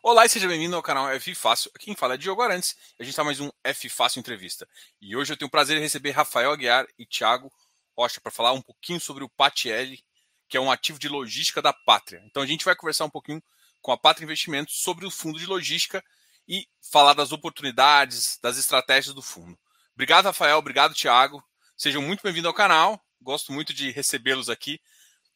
Olá e seja bem-vindo ao canal F Fácil. Quem fala é Diogo Arantes e a gente está mais um F Fácil Entrevista. E hoje eu tenho o prazer de receber Rafael Aguiar e Thiago Rocha para falar um pouquinho sobre o PATL, que é um ativo de logística da Pátria. Então a gente vai conversar um pouquinho com a Pátria Investimentos sobre o fundo de logística e falar das oportunidades, das estratégias do fundo. Obrigado, Rafael. Obrigado, Thiago. Sejam muito bem-vindos ao canal. Gosto muito de recebê-los aqui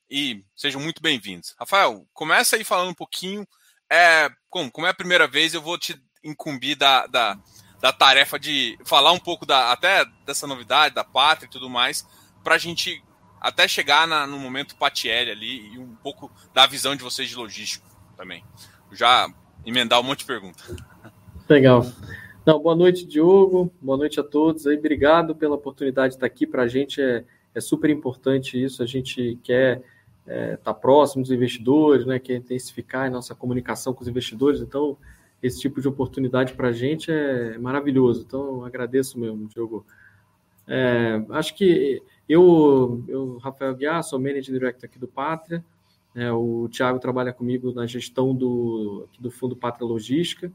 e sejam muito bem-vindos. Rafael, começa aí falando um pouquinho é, como, como é a primeira vez, eu vou te incumbir da, da, da tarefa de falar um pouco da, até dessa novidade, da pátria e tudo mais, para a gente até chegar na, no momento Patielli ali e um pouco da visão de vocês de logístico também. Já emendar um monte de pergunta. Legal. Não, boa noite, Diogo. Boa noite a todos. Aí, obrigado pela oportunidade de estar aqui. Para a gente é, é super importante isso. A gente quer estar é, tá próximo dos investidores, né, quer intensificar a nossa comunicação com os investidores. Então, esse tipo de oportunidade para a gente é maravilhoso. Então, agradeço mesmo, Diogo. É, acho que eu, eu, Rafael Guiar, sou Manager Director aqui do Pátria. É, o Thiago trabalha comigo na gestão do, do Fundo Pátria Logística.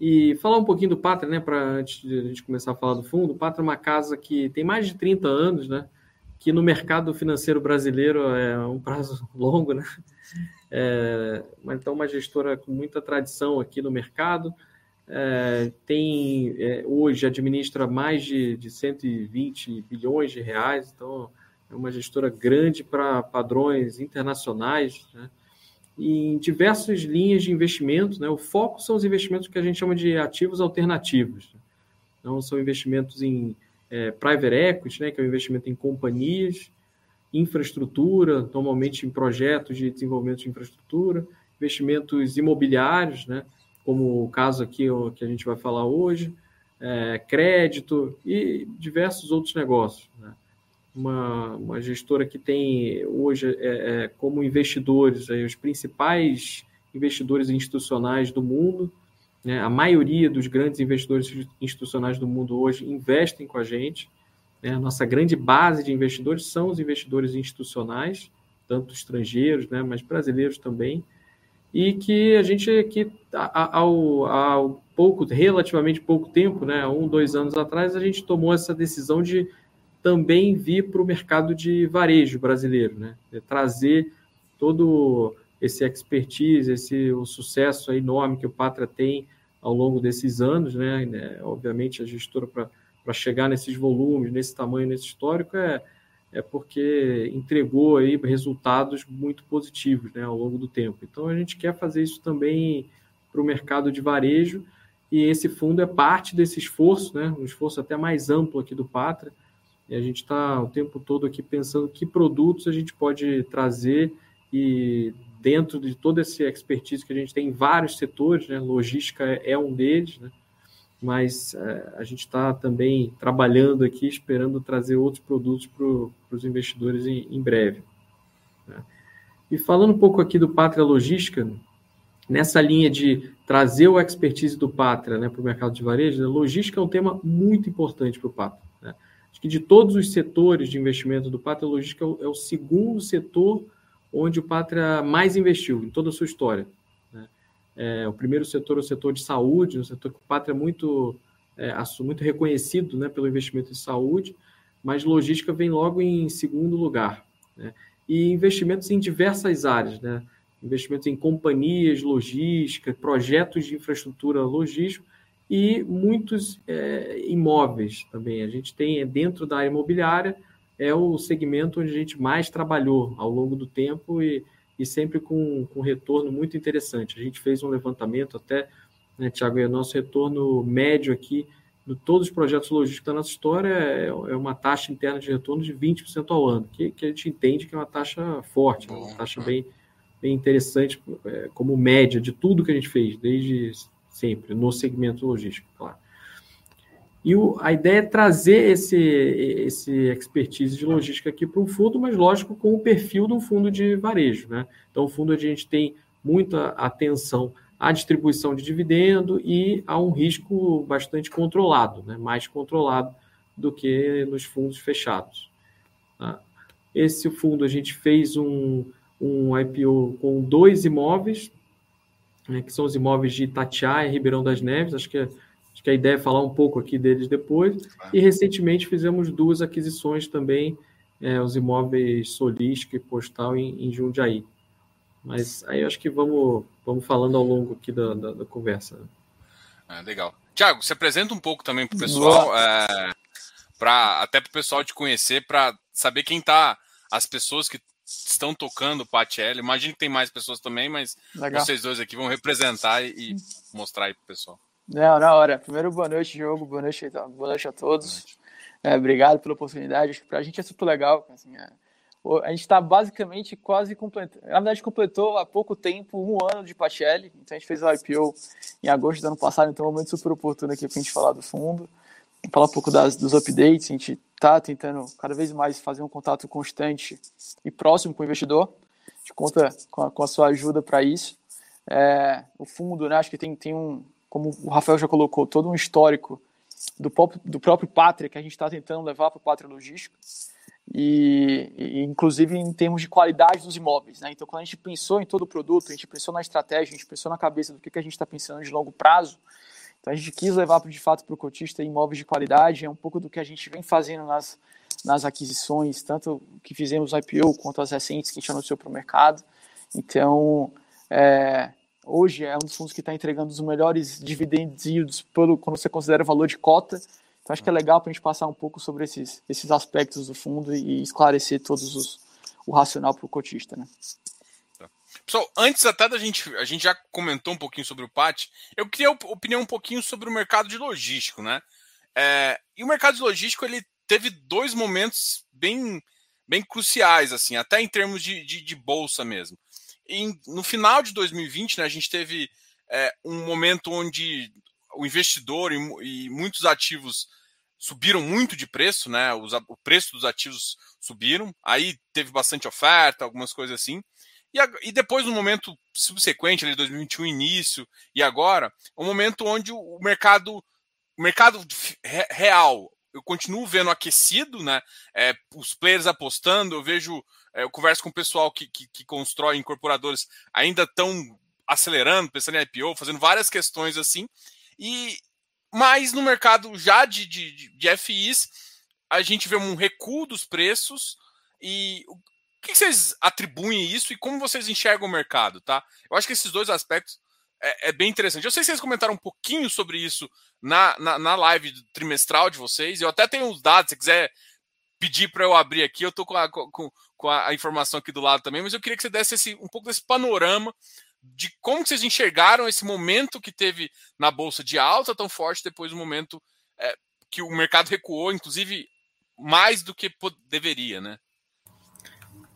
E falar um pouquinho do Pátria, né, para antes de a gente começar a falar do fundo, o Pátria é uma casa que tem mais de 30 anos, né? Que no mercado financeiro brasileiro é um prazo longo, né? É, então, uma gestora com muita tradição aqui no mercado, é, tem é, hoje administra mais de, de 120 bilhões de reais, então é uma gestora grande para padrões internacionais, né? E em diversas linhas de investimento, né? O foco são os investimentos que a gente chama de ativos alternativos. Né? Então, são investimentos em é, private equity, né, que é o investimento em companhias, infraestrutura, normalmente em projetos de desenvolvimento de infraestrutura, investimentos imobiliários, né, como o caso aqui que a gente vai falar hoje, é, crédito e diversos outros negócios. Né. Uma, uma, gestora que tem hoje é, é, como investidores os principais investidores institucionais do mundo, né? A maioria dos grandes investidores institucionais do mundo hoje investem com a gente. Né? A nossa grande base de investidores são os investidores institucionais, tanto estrangeiros, né? mas brasileiros também. E que a gente, que ao, ao pouco, relativamente pouco tempo, né? um, dois anos atrás, a gente tomou essa decisão de também vir para o mercado de varejo brasileiro, né? Trazer todo esse expertise, esse o sucesso enorme que o Pátria tem ao longo desses anos, né? né obviamente a gestora para chegar nesses volumes, nesse tamanho, nesse histórico é é porque entregou aí resultados muito positivos, né, ao longo do tempo. Então a gente quer fazer isso também para o mercado de varejo e esse fundo é parte desse esforço, né, um esforço até mais amplo aqui do Pátria. E a gente está o tempo todo aqui pensando que produtos a gente pode trazer e dentro de toda essa expertise que a gente tem em vários setores, né? logística é, é um deles, né? mas é, a gente está também trabalhando aqui, esperando trazer outros produtos para os investidores em, em breve. Né? E falando um pouco aqui do Pátria Logística, nessa linha de trazer o expertise do Pátria né, para o mercado de varejo, a logística é um tema muito importante para o Pátria. Né? Acho que de todos os setores de investimento do Pátria, a logística é o, é o segundo setor onde o Pátria mais investiu em toda a sua história. Né? É, o primeiro setor é o setor de saúde, um setor que o Pátria é muito, é, muito reconhecido né, pelo investimento em saúde, mas logística vem logo em segundo lugar. Né? E investimentos em diversas áreas, né? investimentos em companhias logísticas, projetos de infraestrutura logística e muitos é, imóveis também. A gente tem dentro da área imobiliária é o segmento onde a gente mais trabalhou ao longo do tempo e, e sempre com, com retorno muito interessante. A gente fez um levantamento até, né, Tiago, o nosso retorno médio aqui de todos os projetos logísticos da nossa história é, é uma taxa interna de retorno de 20% ao ano, que, que a gente entende que é uma taxa forte, uma taxa bem, bem interessante é, como média de tudo que a gente fez, desde sempre, no segmento logístico, claro. E o, a ideia é trazer esse, esse expertise de logística aqui para um fundo, mas lógico, com o perfil de um fundo de varejo. Né? Então, o fundo a gente tem muita atenção à distribuição de dividendo e a um risco bastante controlado, né? mais controlado do que nos fundos fechados. Tá? Esse fundo a gente fez um, um IPO com dois imóveis, né, que são os imóveis de Itatiaia e Ribeirão das Neves. Acho que, acho que a ideia é falar um pouco aqui deles depois. E recentemente fizemos duas aquisições também, é, os imóveis Solístico e Postal em, em Jundiaí. Mas aí acho que vamos, vamos falando ao longo aqui da, da, da conversa. Né? É, legal. Tiago, se apresenta um pouco também para o pessoal, é, pra, até para o pessoal te conhecer, para saber quem tá, as pessoas que estão tocando o Patielli. Imagino que tem mais pessoas também, mas Legal. vocês dois aqui vão representar e, mostrar aí para o pessoal. Não, na hora. Primeiro, boa noite, Diogo. Boa noite, boa noite a todos. Noite. É, obrigado pela oportunidade. Para a gente é super legal. Assim, é, a gente está basicamente quase completando. Na verdade, completou há pouco tempo um ano de Patielli. Então, a gente fez o IPO em agosto do ano passado. Então, é um momento super oportuno aqui para a gente falar do fundo falar um pouco das, dos updates. A gente está tentando cada vez mais fazer um contato constante e próximo com o investidor. A gente conta com a, com a sua ajuda para isso. É, o fundo, né, acho que tem, tem um, como o Rafael já colocou, todo um histórico do, do próprio Pátria que a gente está tentando levar para o Pátria Logística. E, e, inclusive em termos de qualidade dos imóveis. Né? Então, quando a gente pensou em todo o produto, a gente pensou na estratégia, a gente pensou na cabeça do que, que a gente está pensando de longo prazo, então a gente quis levar de fato para o cotista imóveis de qualidade, é um pouco do que a gente vem fazendo nas, nas aquisições, tanto que fizemos IPO quanto as recentes que a gente anunciou para o mercado. Então, é, hoje é um dos fundos que está entregando os melhores dividendos yields pelo, quando você considera o valor de cota. Então, acho que é legal para a gente passar um pouco sobre esses, esses aspectos do fundo e esclarecer todos os, o racional para o cotista. Né? Pessoal, antes até da gente, a gente já comentou um pouquinho sobre o PAT, eu queria opinião um pouquinho sobre o mercado de logístico, né? É, e o mercado de logístico ele teve dois momentos bem, bem cruciais, assim, até em termos de, de, de bolsa mesmo. E no final de 2020, né, a gente teve é, um momento onde o investidor e, e, muitos ativos subiram muito de preço, né? Os, o preço dos ativos subiram, aí teve bastante oferta, algumas coisas assim. E, a, e depois, no momento subsequente, ali, 2021, início, e agora, um momento onde o mercado, o mercado real, eu continuo vendo aquecido, né? É, os players apostando, eu vejo, eu converso com o pessoal que, que, que constrói incorporadores, ainda estão acelerando, pensando em IPO, fazendo várias questões assim. E mas no mercado já de, de, de FIs, a gente vê um recuo dos preços e que vocês atribuem isso e como vocês enxergam o mercado, tá? Eu acho que esses dois aspectos é, é bem interessante. Eu sei que vocês comentaram um pouquinho sobre isso na, na, na live trimestral de vocês. Eu até tenho os dados, se quiser pedir para eu abrir aqui, eu estou com, a, com, com a informação aqui do lado também, mas eu queria que você desse esse, um pouco desse panorama de como vocês enxergaram esse momento que teve na bolsa de alta tão forte depois do momento é, que o mercado recuou, inclusive mais do que deveria, né?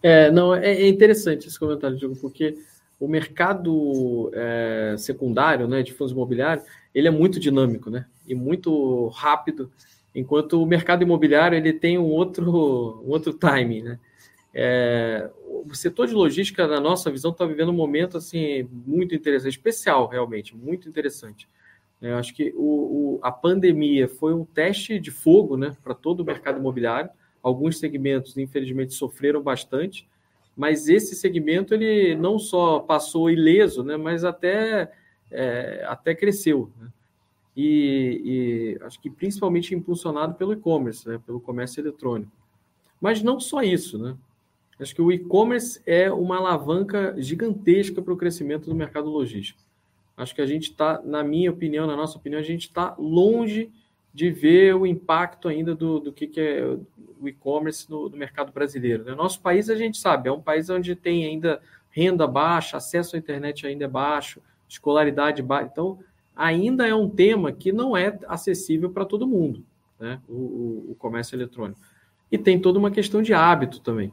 É, não, é, é interessante esse comentário, Diego, porque o mercado é, secundário, né, de fundos imobiliários, ele é muito dinâmico, né, e muito rápido, enquanto o mercado imobiliário ele tem um outro, um outro timing, né. É, o setor de logística, na nossa visão, está vivendo um momento assim muito interessante, especial, realmente, muito interessante. É, eu acho que o, o, a pandemia foi um teste de fogo, né, para todo o mercado imobiliário Alguns segmentos, infelizmente, sofreram bastante, mas esse segmento ele não só passou ileso, né, mas até, é, até cresceu. Né? E, e, acho que principalmente impulsionado pelo e-commerce, né, pelo comércio eletrônico. Mas não só isso, né? Acho que o e-commerce é uma alavanca gigantesca para o crescimento do mercado logístico. Acho que a gente está, na minha opinião, na nossa opinião, a gente está longe de ver o impacto ainda do, do que, que é o e-commerce no, no, mercado brasileiro. Né? Nosso país, a gente sabe, é um país onde tem ainda renda baixa, acesso à internet ainda é baixo, escolaridade baixa. Então, ainda é um tema que não é acessível para todo mundo, né? O, o, o, comércio eletrônico. E tem toda uma questão de hábito também.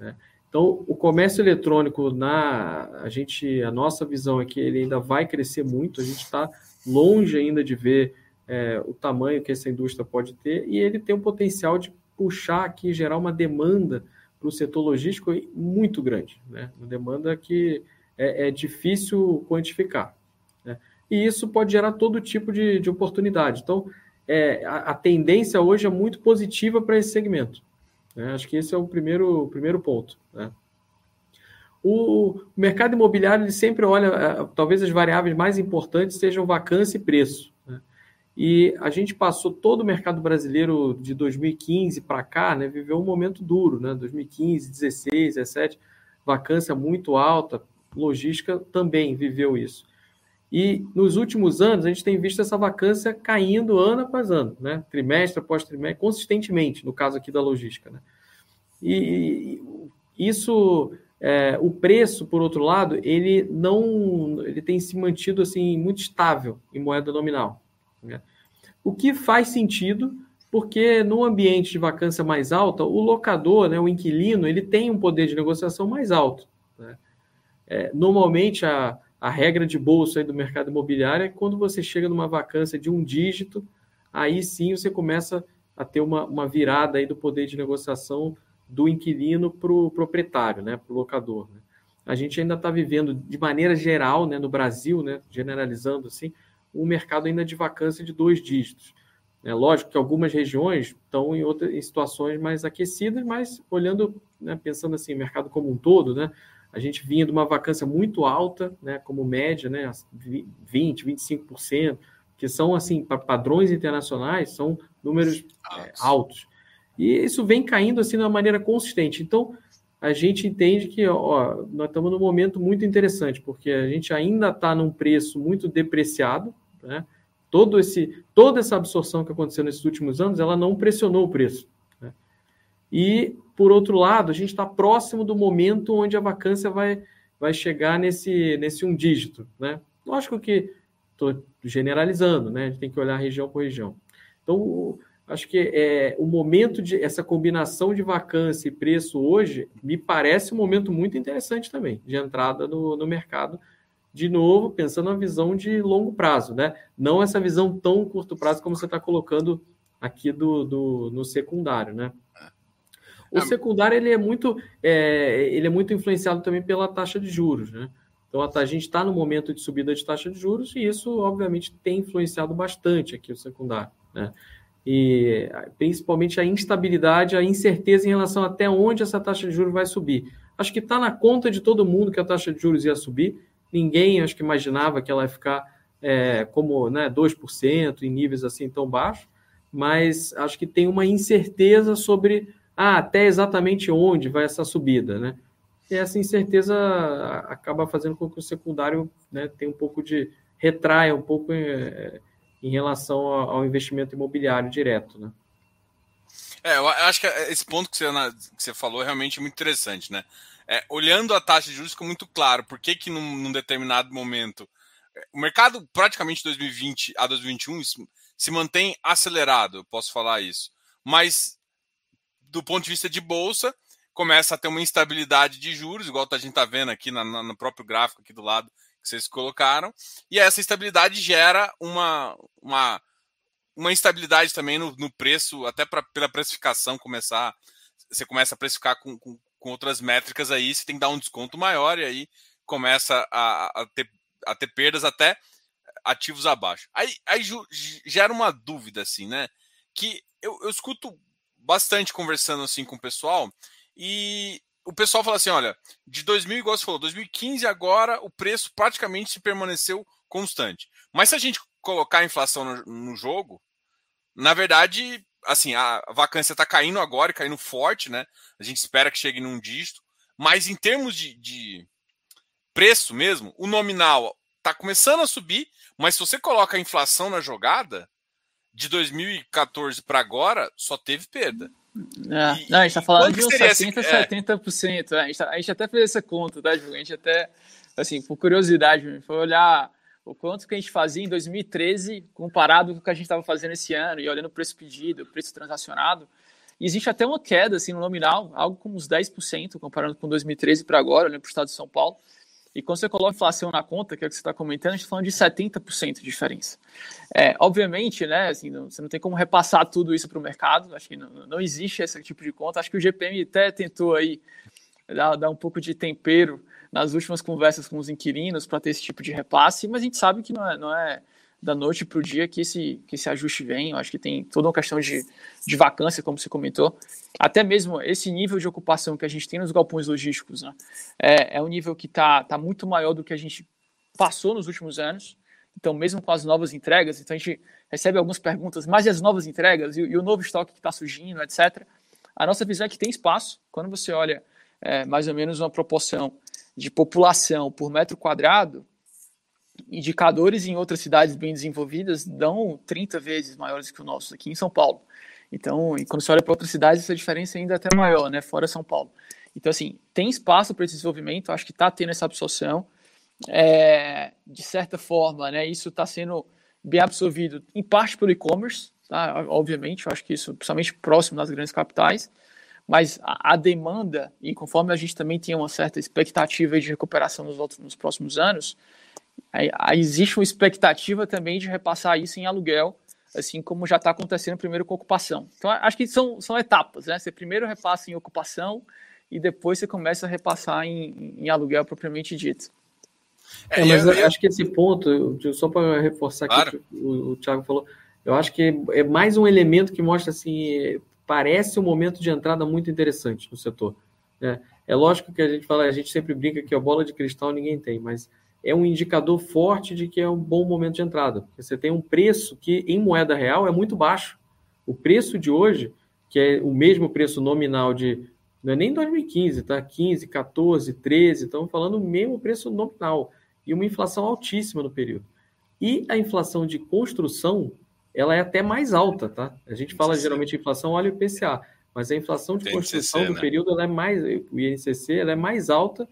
Né? Então, o comércio eletrônico, na a gente, a nossa visão é que ele ainda vai crescer muito. A gente está longe ainda de ver é, o tamanho que essa indústria pode ter e ele tem o potencial de puxar aqui, gerar uma demanda para o setor logístico muito grande, né? uma demanda que é, é difícil quantificar. Né? E isso pode gerar todo tipo de, de oportunidade. Então, é, a, a, tendência hoje é muito positiva para esse segmento. Né? Acho que esse é o primeiro, primeiro ponto. Né? O mercado imobiliário ele sempre olha, é, talvez as variáveis mais importantes sejam vacância e preço. Né? E a gente passou todo o mercado brasileiro de 2015 para cá, né, viveu um momento duro, né? 2015, 16, 17, vacância muito alta, logística também viveu isso. E nos últimos anos a gente tem visto essa vacância caindo ano após ano, né? trimestre após trimestre, consistentemente, no caso aqui da logística. Né? E isso é, o preço, por outro lado, ele não, ele tem se mantido assim muito estável em moeda nominal. Né? O que faz sentido, porque no ambiente de vacância mais alta, o locador, né, o inquilino, ele tem um poder de negociação mais alto. Né? É, normalmente a, a regra de bolsa do mercado imobiliário é que quando você chega numa vacância de um dígito, aí sim você começa a ter uma, uma virada aí do poder de negociação do inquilino para o proprietário, né, para o locador. Né? A gente ainda está vivendo, de maneira geral, né, no Brasil, né, generalizando assim, um mercado ainda de vacância de dois dígitos. É lógico que algumas regiões estão em outras em situações mais aquecidas, mas olhando, né, pensando assim, mercado como um todo, né, a gente vinha de uma vacância muito alta, né, como média, né, 20, 25%, que são assim, para padrões internacionais, são números é, altos. E isso vem caindo assim de uma maneira consistente. Então, a gente entende que ó, nós estamos num momento muito interessante, porque a gente ainda está num preço muito depreciado, né? Todo esse, toda essa absorção que aconteceu nesses últimos anos, ela não pressionou o preço. Né? E, por outro lado, a gente está próximo do momento onde a vacância vai, vai chegar nesse, nesse um dígito. Né? Lógico que estou generalizando, né? a gente tem que olhar região por região. Então, acho que é, o momento de essa combinação de vacância e preço hoje me parece um momento muito interessante também de entrada no, no mercado. De novo, pensando na visão de longo prazo, né? Não essa visão tão curto prazo como você está colocando aqui do, do, no secundário, né? O é. secundário ele é muito é, ele é muito influenciado também pela taxa de juros, né? Então a gente está no momento de subida de taxa de juros e isso obviamente tem influenciado bastante aqui o secundário, né? e principalmente a instabilidade, a incerteza em relação até onde essa taxa de juros vai subir. Acho que está na conta de todo mundo que a taxa de juros ia subir. Ninguém acho que imaginava que ela ia ficar é, como né, 2% em níveis assim tão baixos, mas acho que tem uma incerteza sobre ah, até exatamente onde vai essa subida, né? E essa incerteza acaba fazendo com que o secundário né, tenha um pouco de retraia um pouco é, em relação ao investimento imobiliário direto, né? É, eu acho que esse ponto que você, que você falou é realmente muito interessante, né? É, olhando a taxa de juros ficou muito claro por que, que num, num determinado momento o mercado praticamente 2020 a 2021 se mantém acelerado, eu posso falar isso. Mas do ponto de vista de bolsa, começa a ter uma instabilidade de juros, igual a gente está vendo aqui na, no próprio gráfico aqui do lado, que vocês colocaram, e essa instabilidade gera uma, uma, uma instabilidade também no, no preço, até pra, pela precificação começar. Você começa a precificar com, com, com, outras métricas aí, você tem que dar um desconto maior, e aí começa a, a, ter, a ter perdas até ativos abaixo. Aí, aí gera uma dúvida, assim, né? Que eu, eu escuto bastante conversando assim com o pessoal, e o pessoal fala assim: olha, de 2000, igual você falou, 2015 agora o preço praticamente se permaneceu constante. Mas se a gente colocar a inflação no, no jogo, na verdade, assim, a vacância está caindo agora, caindo forte, né? A gente espera que chegue num dígito. Mas em termos de, de preço mesmo, o nominal está começando a subir, mas se você coloca a inflação na jogada, de 2014 para agora, só teve perda. É, não, a gente tá falando de uns 60%, esse... 70%. É. A, gente tá, a gente até fez essa conta, tá, A gente até, assim, por curiosidade, foi olhar o quanto que a gente fazia em 2013 comparado com o que a gente estava fazendo esse ano, e olhando o preço pedido, o preço transacionado, e existe até uma queda, assim, no nominal, algo como uns 10%, comparando com 2013 para agora, olhando para o estado de São Paulo. E quando você coloca inflação na conta, que é o que você está comentando, a gente está falando de 70% de diferença. É, obviamente, né, assim, não, você não tem como repassar tudo isso para o mercado, acho que não, não, existe esse tipo de conta. Acho que o GPM até tentou aí dar, dar um pouco de tempero nas últimas conversas com os inquilinos para ter esse tipo de repasse, mas a gente sabe que não é, não é, da noite para o dia que esse, que esse ajuste vem. Eu acho que tem toda uma questão de, de vacância, como você comentou. Até mesmo esse nível de ocupação que a gente tem nos galpões logísticos né? é, é um nível que está tá muito maior do que a gente passou nos últimos anos. Então, mesmo com as novas entregas, então a gente recebe algumas perguntas, mas e as novas entregas e, e o novo estoque que está surgindo, etc. A nossa visão é que tem espaço. Quando você olha é, mais ou menos uma proporção de população por metro quadrado, indicadores em outras cidades bem desenvolvidas dão 30 vezes maiores que o nosso aqui em São Paulo. Então, quando você olha para outras cidades, essa diferença ainda é até maior, né, fora São Paulo. Então, assim, tem espaço para esse desenvolvimento, acho que está tendo essa absorção. É, de certa forma, né, isso está sendo bem absorvido, em parte pelo e-commerce, tá? obviamente, eu acho que isso, principalmente próximo das grandes capitais, mas a, a, demanda, e conforme a gente também tem uma certa expectativa de recuperação nos, outros, nos próximos anos, existe uma expectativa também de repassar isso em aluguel, assim como já está acontecendo primeiro com ocupação. Então, acho que são, são etapas, né? Você primeiro repassa em ocupação e depois você começa a repassar em, em aluguel propriamente dito. É, mas eu, eu, acho que esse ponto, só para reforçar claro. que o, o Thiago falou, eu acho que é mais um elemento que mostra assim, parece um momento de entrada muito interessante no setor. Né? É lógico que a gente fala, a gente sempre brinca que a bola de cristal ninguém tem, mas é um indicador forte de que é um bom momento de entrada. Você tem um preço que em moeda real é muito baixo. O preço de hoje, que é o mesmo preço nominal de não é nem 2015, tá? 15, 14, 13, estamos falando o mesmo preço nominal e uma inflação altíssima no período. E a inflação de construção, ela é até mais alta, tá? A gente fala geralmente inflação óleo e IPCA, mas a inflação de construção do né? período ela é mais, o INCC, ela é mais alta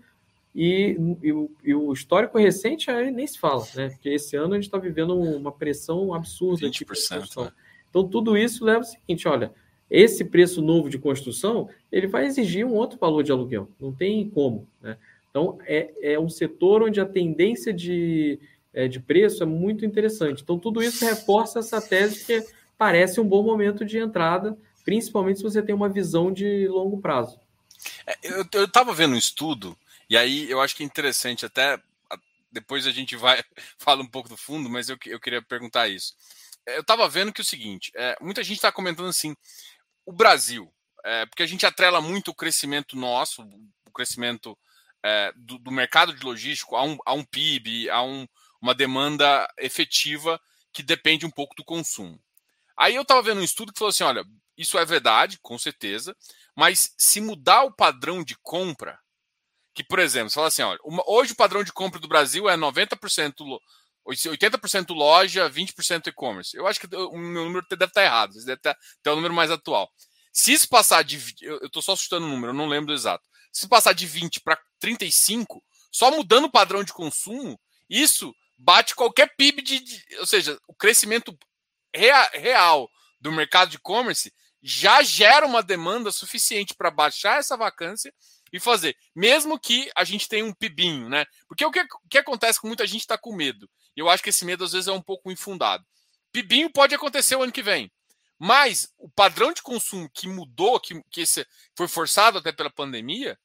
e, e, o, e o histórico recente aí nem se fala, né? Porque esse ano a gente está vivendo uma pressão absurda de construção. Né? Então tudo isso leva ao seguinte, olha, esse preço novo de construção, ele vai exigir um outro valor de aluguel, não tem como, né? Então, é, é um setor onde a tendência de, é, de preço é muito interessante. Então, tudo isso reforça essa tese que parece um bom momento de entrada, principalmente se você tem uma visão de longo prazo. É, eu estava vendo um estudo, e aí eu acho que é interessante, até depois a gente vai fala um pouco do fundo, mas eu, eu queria perguntar isso. É, eu estava vendo que é o seguinte, é, muita gente está comentando assim, o Brasil, é, porque a gente atrela muito o crescimento nosso, o crescimento é, do, do, mercado de logístico a um, a um PIB, a um, uma demanda efetiva que depende um pouco do consumo. Aí eu estava vendo um estudo que falou assim: olha, isso é verdade, com certeza, mas se mudar o padrão de compra, que, por exemplo, você fala assim: olha, uma, hoje o padrão de compra do Brasil é 90%, 80% loja, 20% e-commerce. Eu acho que o meu número deve estar errado, deve estar, ter o número mais atual. Se isso passar de. Eu estou só assustando o número, eu não lembro do exato. Se passar de 20 para 35, só mudando o padrão de consumo, isso bate qualquer PIB de. de ou seja, o crescimento rea, real do mercado de e-commerce já gera uma demanda suficiente para baixar essa vacância e fazer, mesmo que a gente tenha um pibinho, né? Porque o que, que acontece com muita gente está com medo. Eu acho que esse medo às vezes é um pouco infundado. Pibinho pode acontecer o ano que vem. Mas o padrão de consumo que mudou, que, que foi forçado até pela pandemia,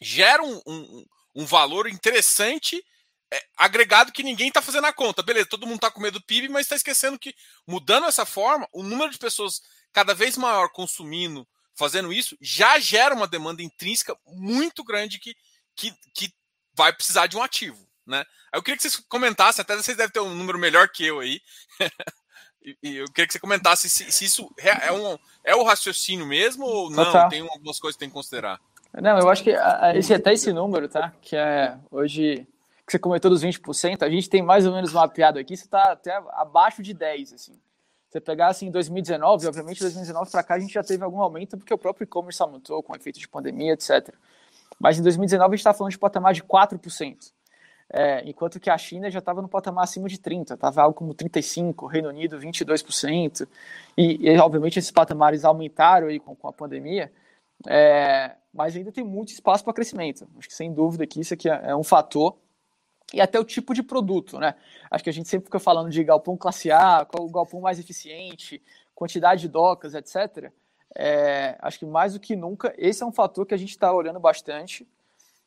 gera um, um, um valor interessante é, agregado que ninguém está fazendo a conta. Beleza, todo mundo está com medo do PIB, mas está esquecendo que, mudando essa forma, o número de pessoas cada vez maior consumindo, fazendo isso, já gera uma demanda intrínseca muito grande que, que, que vai precisar de um ativo. Né? Eu queria que vocês comentassem, até vocês devem ter um número melhor que eu aí, E, eu queria que você comentasse se, se isso é, um, é o raciocínio mesmo ou não? Tá. Tem algumas coisas que tem que considerar. Não, eu acho que esse, até esse número, tá? Que é hoje, que você comentou dos 20%, a gente tem mais ou menos mapeado aqui, você está até abaixo de 10%, assim. Você pegar assim em 2019, obviamente 2019 para cá a gente já teve algum aumento porque o próprio e-commerce aumentou com efeito de pandemia, etc. Mas em 2019 a gente está falando de patamar de 4%. É, enquanto que a China já estava no patamar acima de 30%, estava algo como 35%, Reino Unido 22%, e, e obviamente esses patamares aumentaram aí com, com a pandemia, é, mas ainda tem muito espaço para crescimento. Acho que sem dúvida que isso aqui é, é, um fator, e até o tipo de produto, né? Acho que a gente sempre fica falando de galpão classe A, qual o galpão mais eficiente, quantidade de docas, etc. É, acho que mais do que nunca, esse é um fator que a gente está olhando bastante,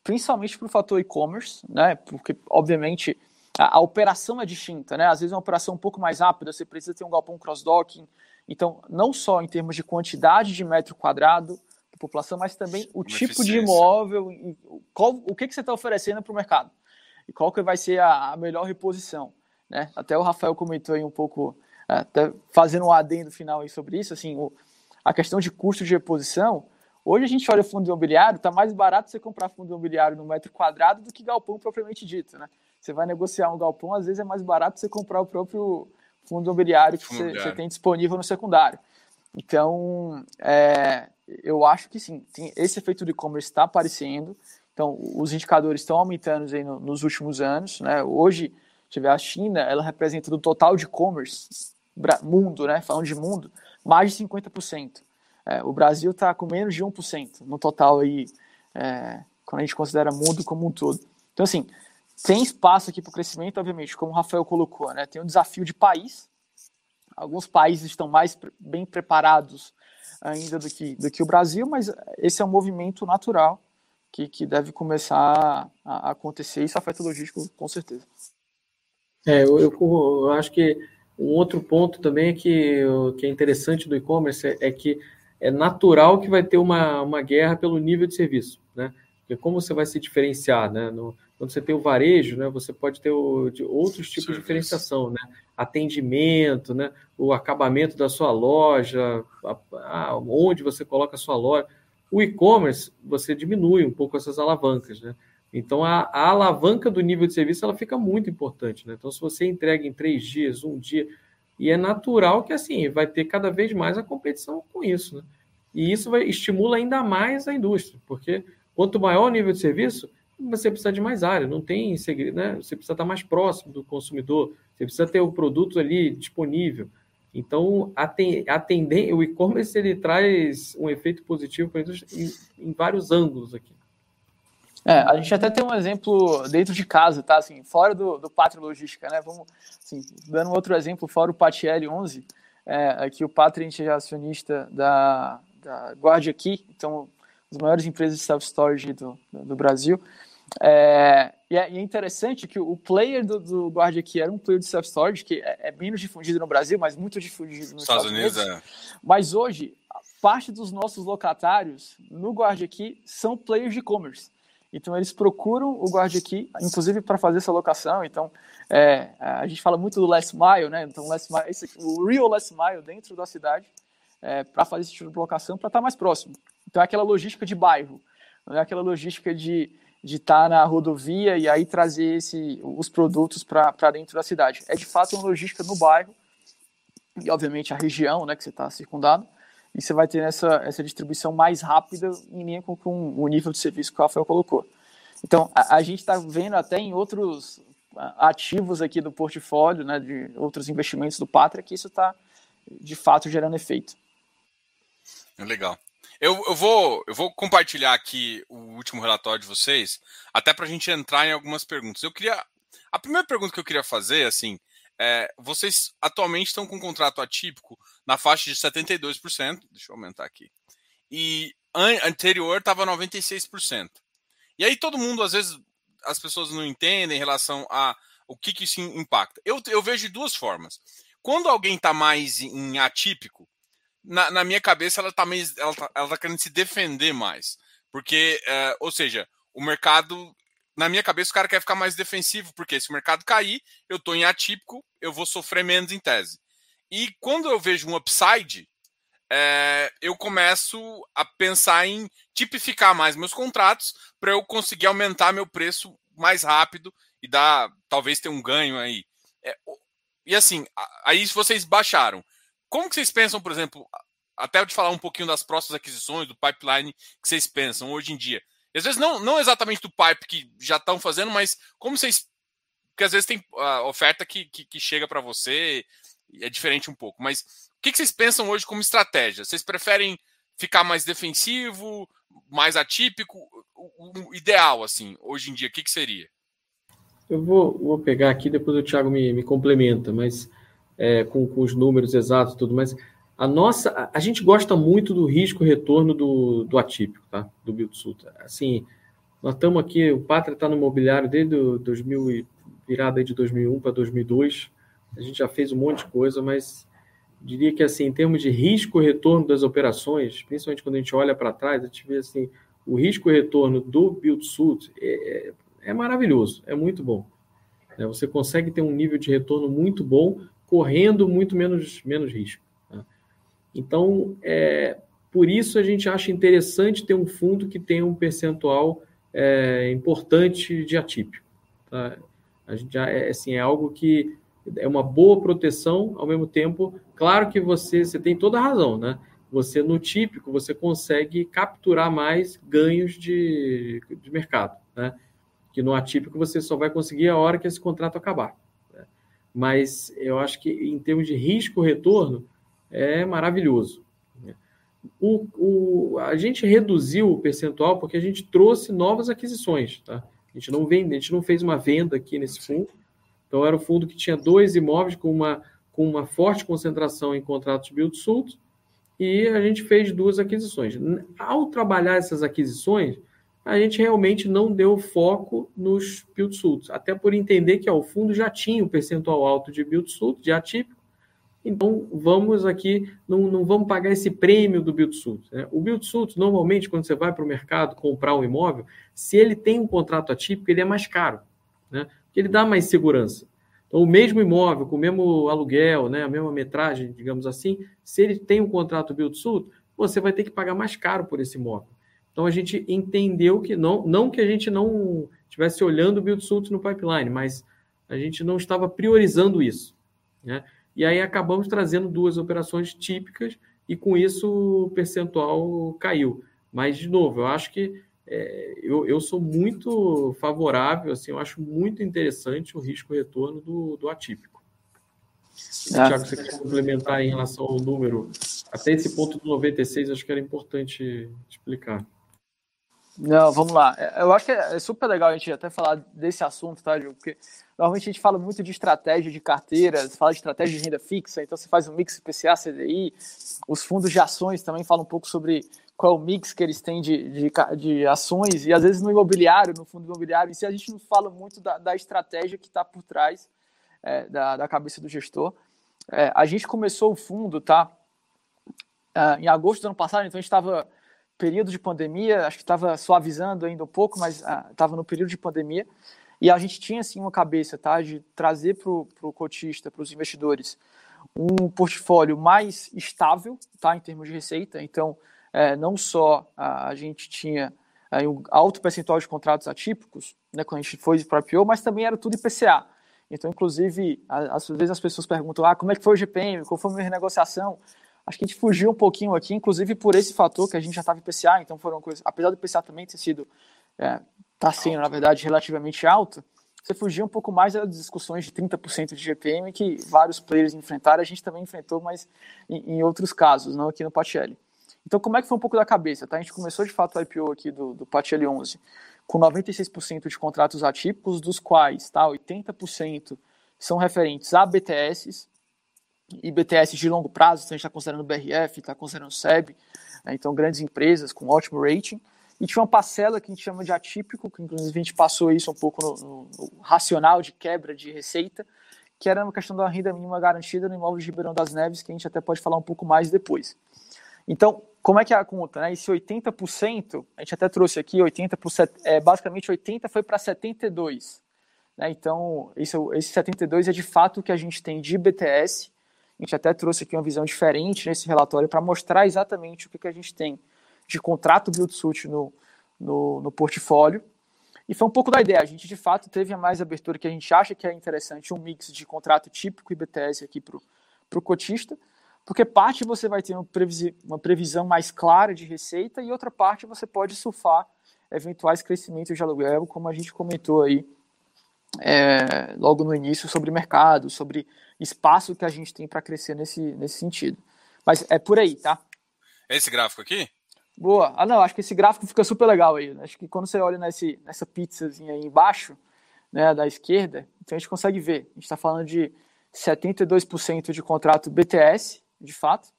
principalmente para o fator e-commerce, né? Porque, obviamente, a, a, operação é distinta, né? Às vezes é uma operação um pouco mais rápida, você precisa ter um galpão cross-docking. Então, não só em termos de quantidade de metro quadrado de população, mas também o tipo eficiência. de imóvel, qual, o que, que você está oferecendo para o mercado e qual que vai ser a, a, melhor reposição, né? Até o Rafael comentou aí um pouco, é, até fazendo um adendo final aí sobre isso, assim, o, a questão de custo de reposição, Hoje a gente olha o fundo imobiliário, está mais barato você comprar fundo imobiliário no metro quadrado do que galpão propriamente dito, né? Você vai negociar um galpão, às vezes é mais barato você comprar o próprio fundo imobiliário que você, você, tem disponível no secundário. Então, é, eu acho que sim, esse efeito de e-commerce está aparecendo. Então, os indicadores estão aumentando aí no, nos últimos anos. Né? Hoje, tiver a China, ela representa do total de e-commerce mundo, né? falando de mundo, mais de 50%. É, o Brasil está com menos de 1% no total aí, é, quando a gente considera mundo como um todo. Então, assim, tem espaço aqui para o crescimento, obviamente, como o Rafael colocou, né? Tem um desafio de país. Alguns países estão mais bem preparados ainda do que, do que o Brasil, mas esse é um movimento natural que, que deve começar a, acontecer. Isso afeta o logístico, com certeza. É, eu, eu, eu, acho que um outro ponto também é que, que é interessante do e-commerce é, é que é natural que vai ter uma, uma guerra pelo nível de serviço, né? Porque como você vai se diferenciar, né? No, quando você tem o varejo, né? Você pode ter o, de outros tipos Serviço. de diferenciação, né? Atendimento, né? O acabamento da sua loja, a, a, onde você coloca a sua loja. O e-commerce, você diminui um pouco essas alavancas, né? Então, a, a, alavanca do nível de serviço, ela fica muito importante, né? Então, se você entrega em três dias, um dia, e é natural que assim vai ter cada vez mais a competição com isso, né? E isso vai, estimula ainda mais a indústria, porque quanto maior o nível de serviço, você precisa de mais área, não tem segredo, né? Você precisa estar mais próximo do consumidor, você precisa ter o produto ali disponível. Então, atender, o e-commerce ele traz um efeito positivo para a indústria em, em vários ângulos aqui. É, a gente até tem um exemplo dentro de casa, tá? Assim, fora do, do Pátria Logística, né? Vamos, assim, dando outro exemplo, fora o Patiel 11, é, aqui o Pátria a é acionista da, da Guardia Key, então, as maiores empresas de self-storage do, do Brasil. É, e, é, e, é, interessante que o player do, do Guardia Key era um player de self-storage, que é, é, menos difundido no Brasil, mas muito difundido nos Estados, Estados Unidos. Unidos é. Mas hoje, parte dos nossos locatários no Guardia Key são players de e-commerce. Então eles procuram o guarda aqui, inclusive para fazer essa locação. Então é, a gente fala muito do last mile, né? Então last mile, esse, o real last mile dentro da cidade é, para fazer esse tipo de locação para estar tá mais próximo. Então é aquela logística de bairro, não é aquela logística de de estar tá na rodovia e aí trazer esse, os produtos para dentro da cidade. É de fato uma logística no bairro e obviamente a região, né, que você está circundado e você vai ter essa, essa distribuição mais rápida em linha com, com o nível de serviço que o Rafael colocou. Então, a, a gente está vendo até em outros ativos aqui do portfólio, né, de outros investimentos do Pátria, que isso está, de fato, gerando efeito. Legal. Eu, eu, vou, eu vou compartilhar aqui o último relatório de vocês, até para a gente entrar em algumas perguntas. Eu queria. A primeira pergunta que eu queria fazer, assim, é, vocês atualmente estão com um contrato atípico na faixa de 72%. Deixa eu aumentar aqui. E an anterior estava 96%. E aí todo mundo, às vezes, as pessoas não entendem em relação a o que, que isso impacta. Eu, eu vejo de duas formas. Quando alguém está mais em atípico, na, na, minha cabeça ela está ela tá, ela tá querendo se defender mais. Porque, é, ou seja, o mercado na minha cabeça, o cara quer ficar mais defensivo, porque se o mercado cair, eu estou em atípico, eu vou sofrer menos em tese. E quando eu vejo um upside, é, eu começo a pensar em tipificar mais meus contratos para eu conseguir aumentar meu preço mais rápido e dar, talvez ter um ganho aí. É, e assim, aí vocês baixaram, como que vocês pensam, por exemplo, até de falar um pouquinho das próximas aquisições, do pipeline que vocês pensam hoje em dia? às vezes não, não exatamente do pipe que já estão fazendo, mas como vocês. Porque às vezes tem a oferta que, que, que chega para você, é diferente um pouco. Mas o que, que vocês pensam hoje como estratégia? Vocês preferem ficar mais defensivo, mais atípico? O, o ideal, assim, hoje em dia, o que, que seria? Eu vou, vou pegar aqui, depois o Thiago me, me complementa, mas é, com, com os números exatos e tudo, mas a nossa, a, a gente gosta muito do risco retorno do, do atípico, tá? Do Build Assim, nós estamos aqui, o Pátria está no imobiliário desde 2020, virada de 2001 para 2002. A gente já fez um monte de coisa, mas diria que assim, em termos de risco retorno das operações, principalmente quando a gente olha para trás, a gente vê assim, o risco retorno do Build Suit é, é, é maravilhoso, é muito bom. Né? Você consegue ter um nível de retorno muito bom, correndo muito menos, menos risco. Tá? Então, é, por isso a gente acha interessante ter um fundo que tenha um percentual é, importante de atípico. Tá? A gente já, é, assim, é algo que é uma boa proteção, ao mesmo tempo, claro que você, você tem toda a razão, né? Você, no típico, você consegue capturar mais ganhos de, de mercado, né? Que no atípico você só vai conseguir a hora que esse contrato acabar. Mas eu acho que, em termos de risco-retorno, é maravilhoso. O, o, a gente reduziu o percentual porque a gente trouxe novas aquisições, tá? A gente não vende, a gente não fez uma venda aqui nesse fundo, então, era um fundo que tinha dois imóveis com uma, com uma forte concentração em contratos build-sult e a gente fez duas aquisições. Ao trabalhar essas aquisições, a gente realmente não deu foco nos build-sults, até por entender que ó, o fundo já tinha um percentual alto de build-sult, de atípico, então, vamos aqui, não, não vamos pagar esse prêmio do build-sult. Né? O build-sult, normalmente, quando você vai para o mercado comprar um imóvel, se ele tem um contrato atípico, ele é mais caro. Né? que ele dá mais segurança. Então, o mesmo imóvel, com o mesmo aluguel, né, a mesma metragem, digamos assim, se ele tem um contrato build-suit, você vai ter que pagar mais caro por esse imóvel. Então, a gente entendeu que não, não que a gente não estivesse olhando o build-suit no pipeline, mas a gente não estava priorizando isso. Né? E aí acabamos trazendo duas operações típicas e com isso o percentual caiu. Mas, de novo, eu acho que é, eu, eu sou muito favorável, assim, eu acho muito interessante o risco-retorno do, do atípico. Ah. Tiago, você quer complementar em relação ao número? Até esse ponto do 96, acho que era importante explicar. Não, vamos lá. É, eu acho que é super legal a gente até falar desse assunto, tá, Gil? Porque normalmente a gente fala muito de estratégia de carteiras, fala de estratégia de renda fixa, então você faz um mix PCA, CDI, os fundos de ações também falam um pouco sobre qual é o mix que eles têm de, de, de, ações, e às vezes no imobiliário, no fundo imobiliário, e se a gente não fala muito da, da estratégia que está por trás é, da, da cabeça do gestor. É, a gente começou o fundo, tá? É, em agosto do ano passado, então a gente estava período de pandemia, acho que estava suavizando ainda um pouco, mas estava ah, no período de pandemia, e a gente tinha assim uma cabeça, tá, de trazer para o cotista, para os investidores, um portfólio mais estável, tá, em termos de receita. Então, é, não só a, a gente tinha é, um alto percentual de contratos atípicos, né, quando a gente foi para IPO, mas também era tudo IPCA. Então, inclusive, às vezes as pessoas perguntam, ah, como é que foi o GPM, qual foi a minha renegociação? Acho que a gente fugiu um pouquinho aqui, inclusive por esse fator que a gente já estava IPCA, então foram coisas, apesar do IPCA também ter sido, é, tá sendo, na verdade, relativamente alto, você fugiu um pouco mais das discussões de 30% de GPM que vários players enfrentaram, a gente também enfrentou, mas em, em outros casos, não aqui no Patielli. Então, como é que foi um pouco da cabeça? Tá? A gente começou de fato o IPO aqui do, do PAT L11 com 96% de contratos atípicos, dos quais tá, 80% são referentes a BTS e BTS de longo prazo, então a gente está considerando BRF, está considerando SEB, né, então grandes empresas com ótimo rating. E tinha uma parcela que a gente chama de atípico, que inclusive a gente passou isso um pouco no, no, no racional de quebra de receita, que era uma questão da renda mínima garantida no imóvel de Ribeirão das Neves, que a gente até pode falar um pouco mais depois. Então, como é que é a conta? Né? Esse 80%, a gente até trouxe aqui, 80 por, é, basicamente 80 foi para 72. Né? Então, esse, esse 72 é de fato o que a gente tem de BTS. A gente até trouxe aqui uma visão diferente nesse relatório para mostrar exatamente o que, que a gente tem de contrato build-suit no, no, no portfólio. E foi um pouco da ideia. A gente, de fato, teve a mais abertura que a gente acha que é interessante, um mix de contrato típico e BTS aqui para o cotista. Porque parte você vai ter uma previsão mais clara de receita e outra parte você pode surfar eventuais crescimentos de aluguel, como a gente comentou aí é, logo no início sobre mercado, sobre espaço que a gente tem para crescer nesse, nesse sentido. Mas é por aí, tá? Esse gráfico aqui? Boa. Ah, não, acho que esse gráfico fica super legal aí. Acho que quando você olha nesse, nessa pizzazinha aí embaixo, né, da esquerda, então a gente consegue ver. A gente está falando de 72% de contrato BTS, de fato.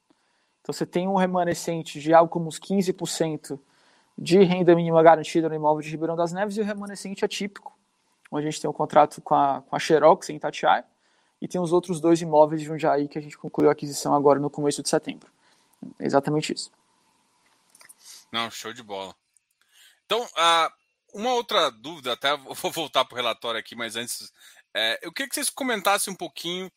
Então você tem um remanescente de algo como uns 15% de renda mínima garantida no imóvel de Ribeirão das Neves e o remanescente atípico, onde a gente tem um contrato com a, com a Xerox em Itatiaia, e tem os outros dois imóveis de Jundiaí que a gente concluiu a aquisição agora no começo de setembro. É exatamente isso. Não, show de bola. Então, uh, uma outra dúvida, até vou voltar para o relatório aqui, mas antes, é, eu queria que vocês comentassem um pouquinho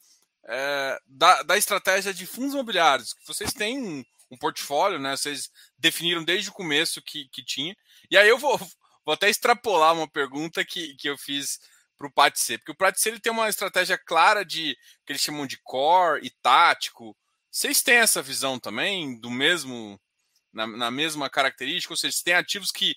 é, da, da, estratégia de fundos imobiliários. Vocês têm um, um, portfólio, né? Vocês definiram desde o começo que, que tinha. E aí eu vou, vou até extrapolar uma pergunta que, que eu fiz para o Patc, porque o Patc ele tem uma estratégia clara de que eles chamam de core e tático. Vocês têm essa visão também do mesmo na, na mesma característica, ou seja, têm ativos que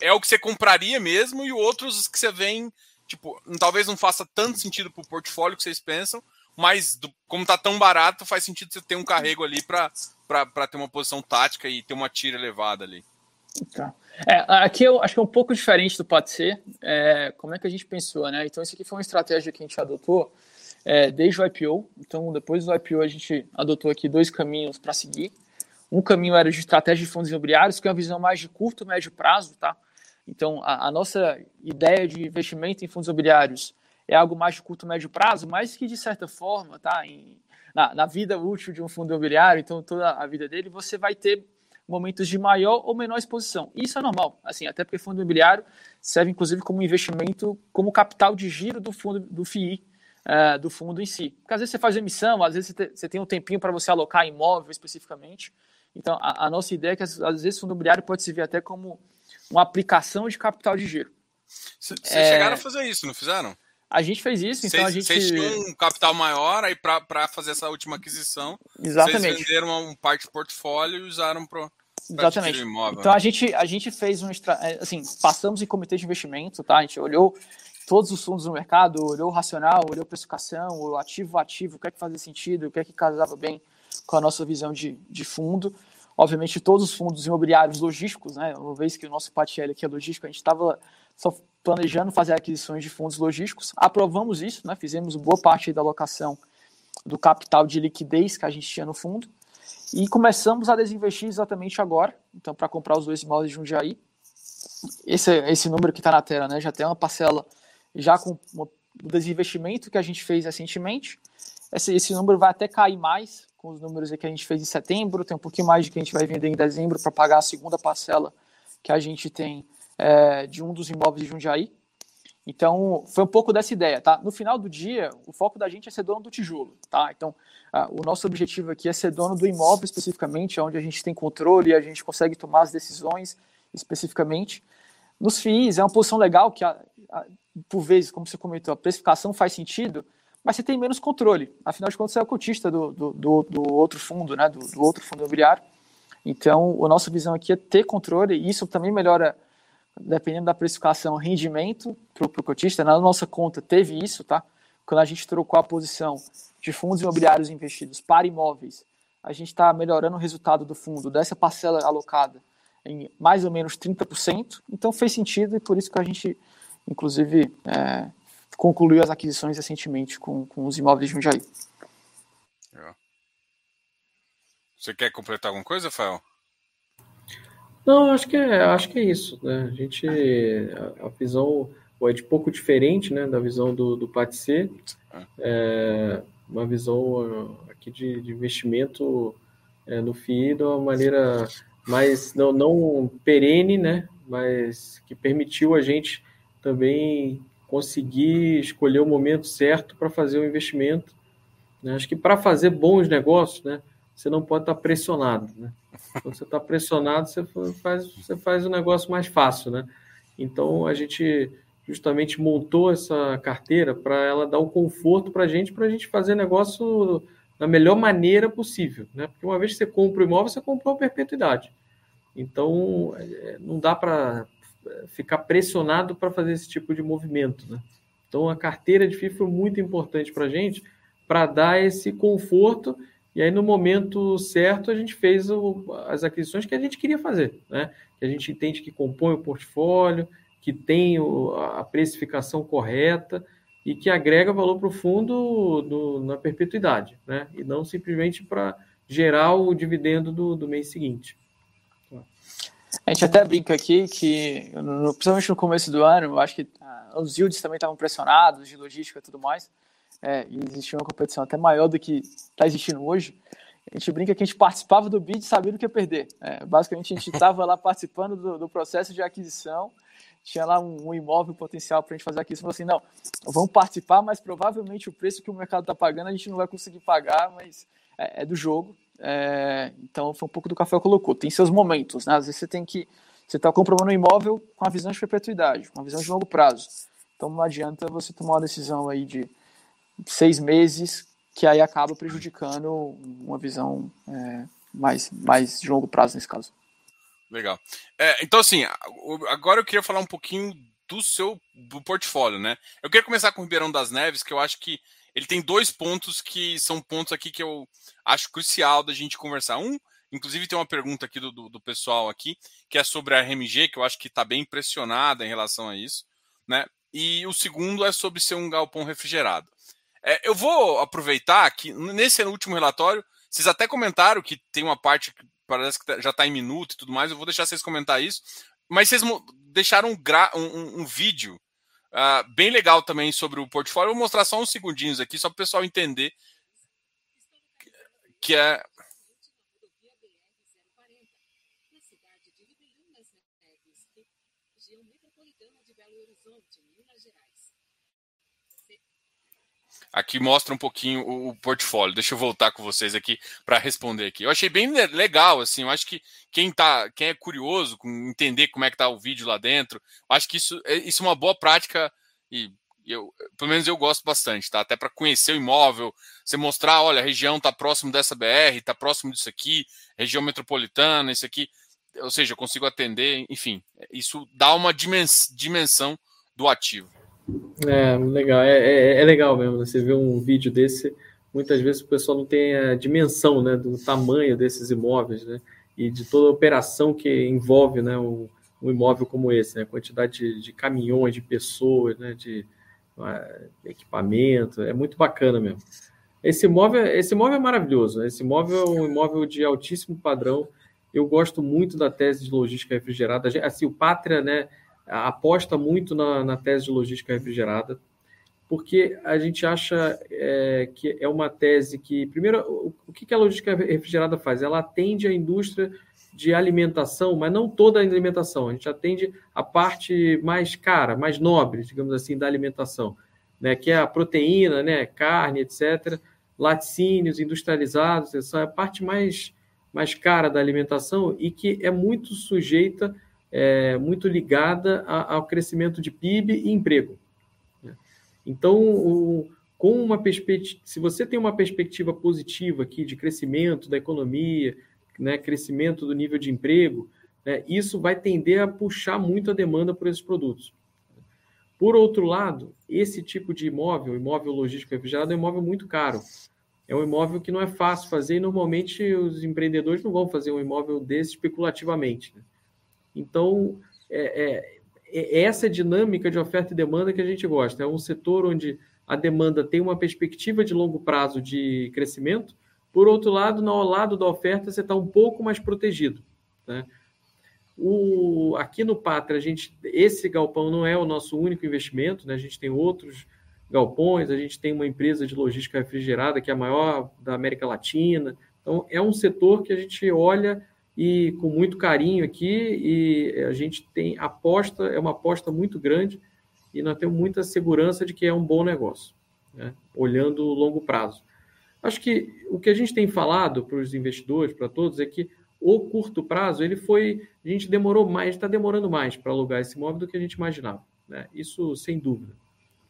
é o que você compraria mesmo e outros que você vem, tipo, talvez não faça tanto sentido para o portfólio que vocês pensam, mas do, como tá tão barato, faz sentido você ter um carrego ali para ter uma posição tática e ter uma tira elevada ali. Tá. É, aqui eu acho que é um pouco diferente do ser. É, como é que a gente pensou, né? Então, isso aqui foi uma estratégia que a gente adotou é, desde o IPO. Então, depois do IPO, a gente adotou aqui dois caminhos para seguir. Um caminho era de estratégia de fundos imobiliários, que é uma visão mais de curto, médio prazo, tá? Então, a, a nossa ideia de investimento em fundos imobiliários é algo mais de curto, médio prazo, mas que, de certa forma, tá? Em, na, na vida útil de um fundo imobiliário, então toda a vida dele, você vai ter momentos de maior ou menor exposição. Isso é normal, assim, até porque fundo imobiliário serve inclusive como investimento, como capital de giro do fundo do FII, uh, do fundo em si. Porque às vezes você faz emissão, às vezes você, te, você tem um tempinho para você alocar imóvel especificamente. Então, a, a, nossa ideia é que às, vezes fundo imobiliário pode servir até como uma aplicação de capital de giro. Vocês é... chegaram a fazer isso, não fizeram? A gente fez isso, então a gente. Vocês tinham um capital maior aí para fazer essa última aquisição. Exatamente. Vocês venderam uma parte do portfólio e usaram para. Exatamente. Imóvel, então né? a gente, a gente fez um. É, assim, passamos em comitê de investimento, tá? A gente olhou todos os fundos no mercado, olhou o racional, olhou a precificação, o ativo ativo, o que é que fazia sentido, o que é que casava bem com a nossa visão de, de fundo. Obviamente, todos os fundos imobiliários logísticos, né? Uma vez que o nosso PATL aqui é logístico, a gente estava só planejando fazer aquisições de fundos logísticos. Aprovamos isso, né? Fizemos boa parte da alocação do capital de liquidez que a gente tinha no fundo. E começamos a desinvestir exatamente agora, então, para comprar os dois imóveis de Jundiaí. Esse, esse número que está na tela, né? Já tem uma parcela já com o desinvestimento que a gente fez recentemente. Esse, esse número vai até cair mais com os números que a gente fez em setembro, tem um pouquinho mais de que a gente vai vender em dezembro para pagar a segunda parcela que a gente tem é, de um dos imóveis de Jundiaí. Então, foi um pouco dessa ideia, tá? No final do dia, o foco da gente é ser dono do tijolo, tá? Então, o nosso objetivo aqui é ser dono do imóvel especificamente, onde a gente tem controle e a gente consegue tomar as decisões especificamente. Nos FIIs, é uma posição legal que, por vezes, como você comentou, a precificação faz sentido, mas você tem menos controle. Afinal de contas, você é o cotista do, do, do, do outro fundo, né, do, do, outro fundo imobiliário. Então, a nossa visão aqui é ter controle, e isso também melhora, dependendo da precificação, rendimento para o cotista. Na nossa conta teve isso, tá? Quando a gente trocou a posição de fundos imobiliários investidos para imóveis, a gente está melhorando o resultado do fundo, dessa parcela alocada, em mais ou menos 30%. Então, fez sentido e por isso que a gente, inclusive, é, concluiu as aquisições recentemente com, com os imóveis de Jundiaí. Você quer completar alguma coisa, Rafael? Não, acho que é, acho que é isso. Né? A gente, a, a visão é de pouco diferente né, da visão do, do PATC. É. é uma visão aqui de, de investimento é, no FII de uma maneira mais, não, não perene, né, mas que permitiu a gente também conseguir escolher o momento certo para fazer o investimento. Né? Acho que para fazer bons negócios, né, você não pode estar tá pressionado. Né? Quando você está pressionado, você faz, você faz o negócio mais fácil. Né? Então, a gente justamente montou essa carteira para ela dar o conforto para a gente, para a gente fazer negócio da melhor maneira possível. Né? Porque uma vez que você compra o imóvel, você comprou a perpetuidade. Então, é, não dá para ficar pressionado para fazer esse tipo de movimento. Né? Então, a carteira de FII foi muito importante para a gente, para dar esse conforto. E aí, no momento certo, a gente fez o, as aquisições que a gente queria fazer, né? que a gente entende que compõe o portfólio, que tem o, a precificação correta e que agrega valor para o fundo do, na perpetuidade, né? e não simplesmente para gerar o dividendo do, do mês seguinte. A gente até brinca aqui que, principalmente no começo do ano, eu acho que ah, os yields também estavam pressionados de logística e tudo mais, é, e existia uma competição até maior do que está existindo hoje. A gente brinca que a gente participava do bid sabendo que ia perder. É, basicamente, a gente estava lá participando do, do, processo de aquisição, tinha lá um, um imóvel potencial para a gente fazer aquisição, assim, não, vamos participar, mas provavelmente o preço que o mercado está pagando a gente não vai conseguir pagar, mas é, é do jogo. É, então, foi um pouco do Café colocou. Tem seus momentos, né? Às vezes você tem que... Você está comprando um imóvel com a visão de perpetuidade, com a visão de longo prazo. Então, não adianta você tomar uma decisão aí de seis meses que aí acaba prejudicando uma visão é, mais, mais de longo prazo nesse caso. Legal. É, então, assim, agora eu queria falar um pouquinho do seu do portfólio, né? Eu queria começar com o Ribeirão das Neves, que eu acho que ele tem dois pontos que são pontos aqui que eu acho crucial da gente conversar. Um, inclusive tem uma pergunta aqui do, do, do pessoal aqui, que é sobre a RMG, que eu acho que está bem impressionada em relação a isso, né? E o segundo é sobre ser um galpão refrigerado. É, eu vou aproveitar que nesse último relatório, vocês até comentaram que tem uma parte que parece que tá, já está em minuto e tudo mais. Eu vou deixar vocês comentar isso. Mas vocês deixaram um, um, um vídeo uh, bem legal também sobre o portfólio. Eu vou mostrar só uns segundinhos aqui, só para o pessoal entender que é aqui mostra um pouquinho o, o portfólio. Deixa eu voltar com vocês aqui para responder aqui. Eu achei bem legal, assim. Eu acho que quem tá, quem é curioso com entender como é que tá o vídeo lá dentro, acho que isso, é, isso é uma boa prática e eu, pelo menos eu gosto bastante, tá? Até para conhecer o imóvel, você mostrar, olha, a região tá próximo dessa BR, tá próximo disso aqui, região metropolitana, isso aqui, ou seja, eu consigo atender, enfim, isso dá uma dimensão do ativo. É, legal. É, é, é, legal mesmo. Né? Você vê um vídeo desse, muitas vezes o pessoal não tem a dimensão né, do tamanho desses imóveis, né? E de toda a operação que envolve né, um, um imóvel como esse, né? A quantidade de, de caminhões, de pessoas, né? De uh, equipamento. É muito bacana mesmo. Esse imóvel, esse imóvel é maravilhoso. Né? Esse imóvel é um imóvel de altíssimo padrão. Eu gosto muito da tese de logística refrigerada. Assim, o Pátria, né? Aposta muito na, na tese de logística refrigerada, porque a gente acha é, que é uma tese que, primeiro, o, o que a logística refrigerada faz? Ela atende a indústria de alimentação, mas não toda a alimentação. A gente atende a parte mais cara, mais nobre, digamos assim, da alimentação, né? que é a proteína, né? carne, etc., laticínios industrializados, essa é a parte mais, mais cara da alimentação e que é muito sujeita é, muito ligada a, ao crescimento de PIB e emprego. Né? Então, o, com uma perspectiva, se você tem uma perspectiva positiva aqui de crescimento da economia, né, crescimento do nível de emprego, né, isso vai tender a puxar muito a demanda por esses produtos. Por outro lado, esse tipo de imóvel, imóvel logístico refrigerado, é um imóvel muito caro. É um imóvel que não é fácil fazer e normalmente os empreendedores não vão fazer um imóvel desse especulativamente. Né? Então, é, é, é essa dinâmica de oferta e demanda que a gente gosta. É um setor onde a demanda tem uma perspectiva de longo prazo de crescimento, por outro lado, no lado da oferta, você está um pouco mais protegido. Né? O, aqui no Pátria, a gente, esse galpão não é o nosso único investimento, né? a gente tem outros galpões, a gente tem uma empresa de logística refrigerada que é a maior da América Latina. Então, é um setor que a gente olha e com muito carinho aqui e a gente tem aposta, é uma aposta muito grande e nós temos muita segurança de que é um bom negócio, né? olhando o longo prazo. Acho que o que a gente tem falado para os investidores, para todos, é que o curto prazo ele foi, a gente demorou mais, está demorando mais para alugar esse imóvel do que a gente imaginava, né? Isso sem dúvida.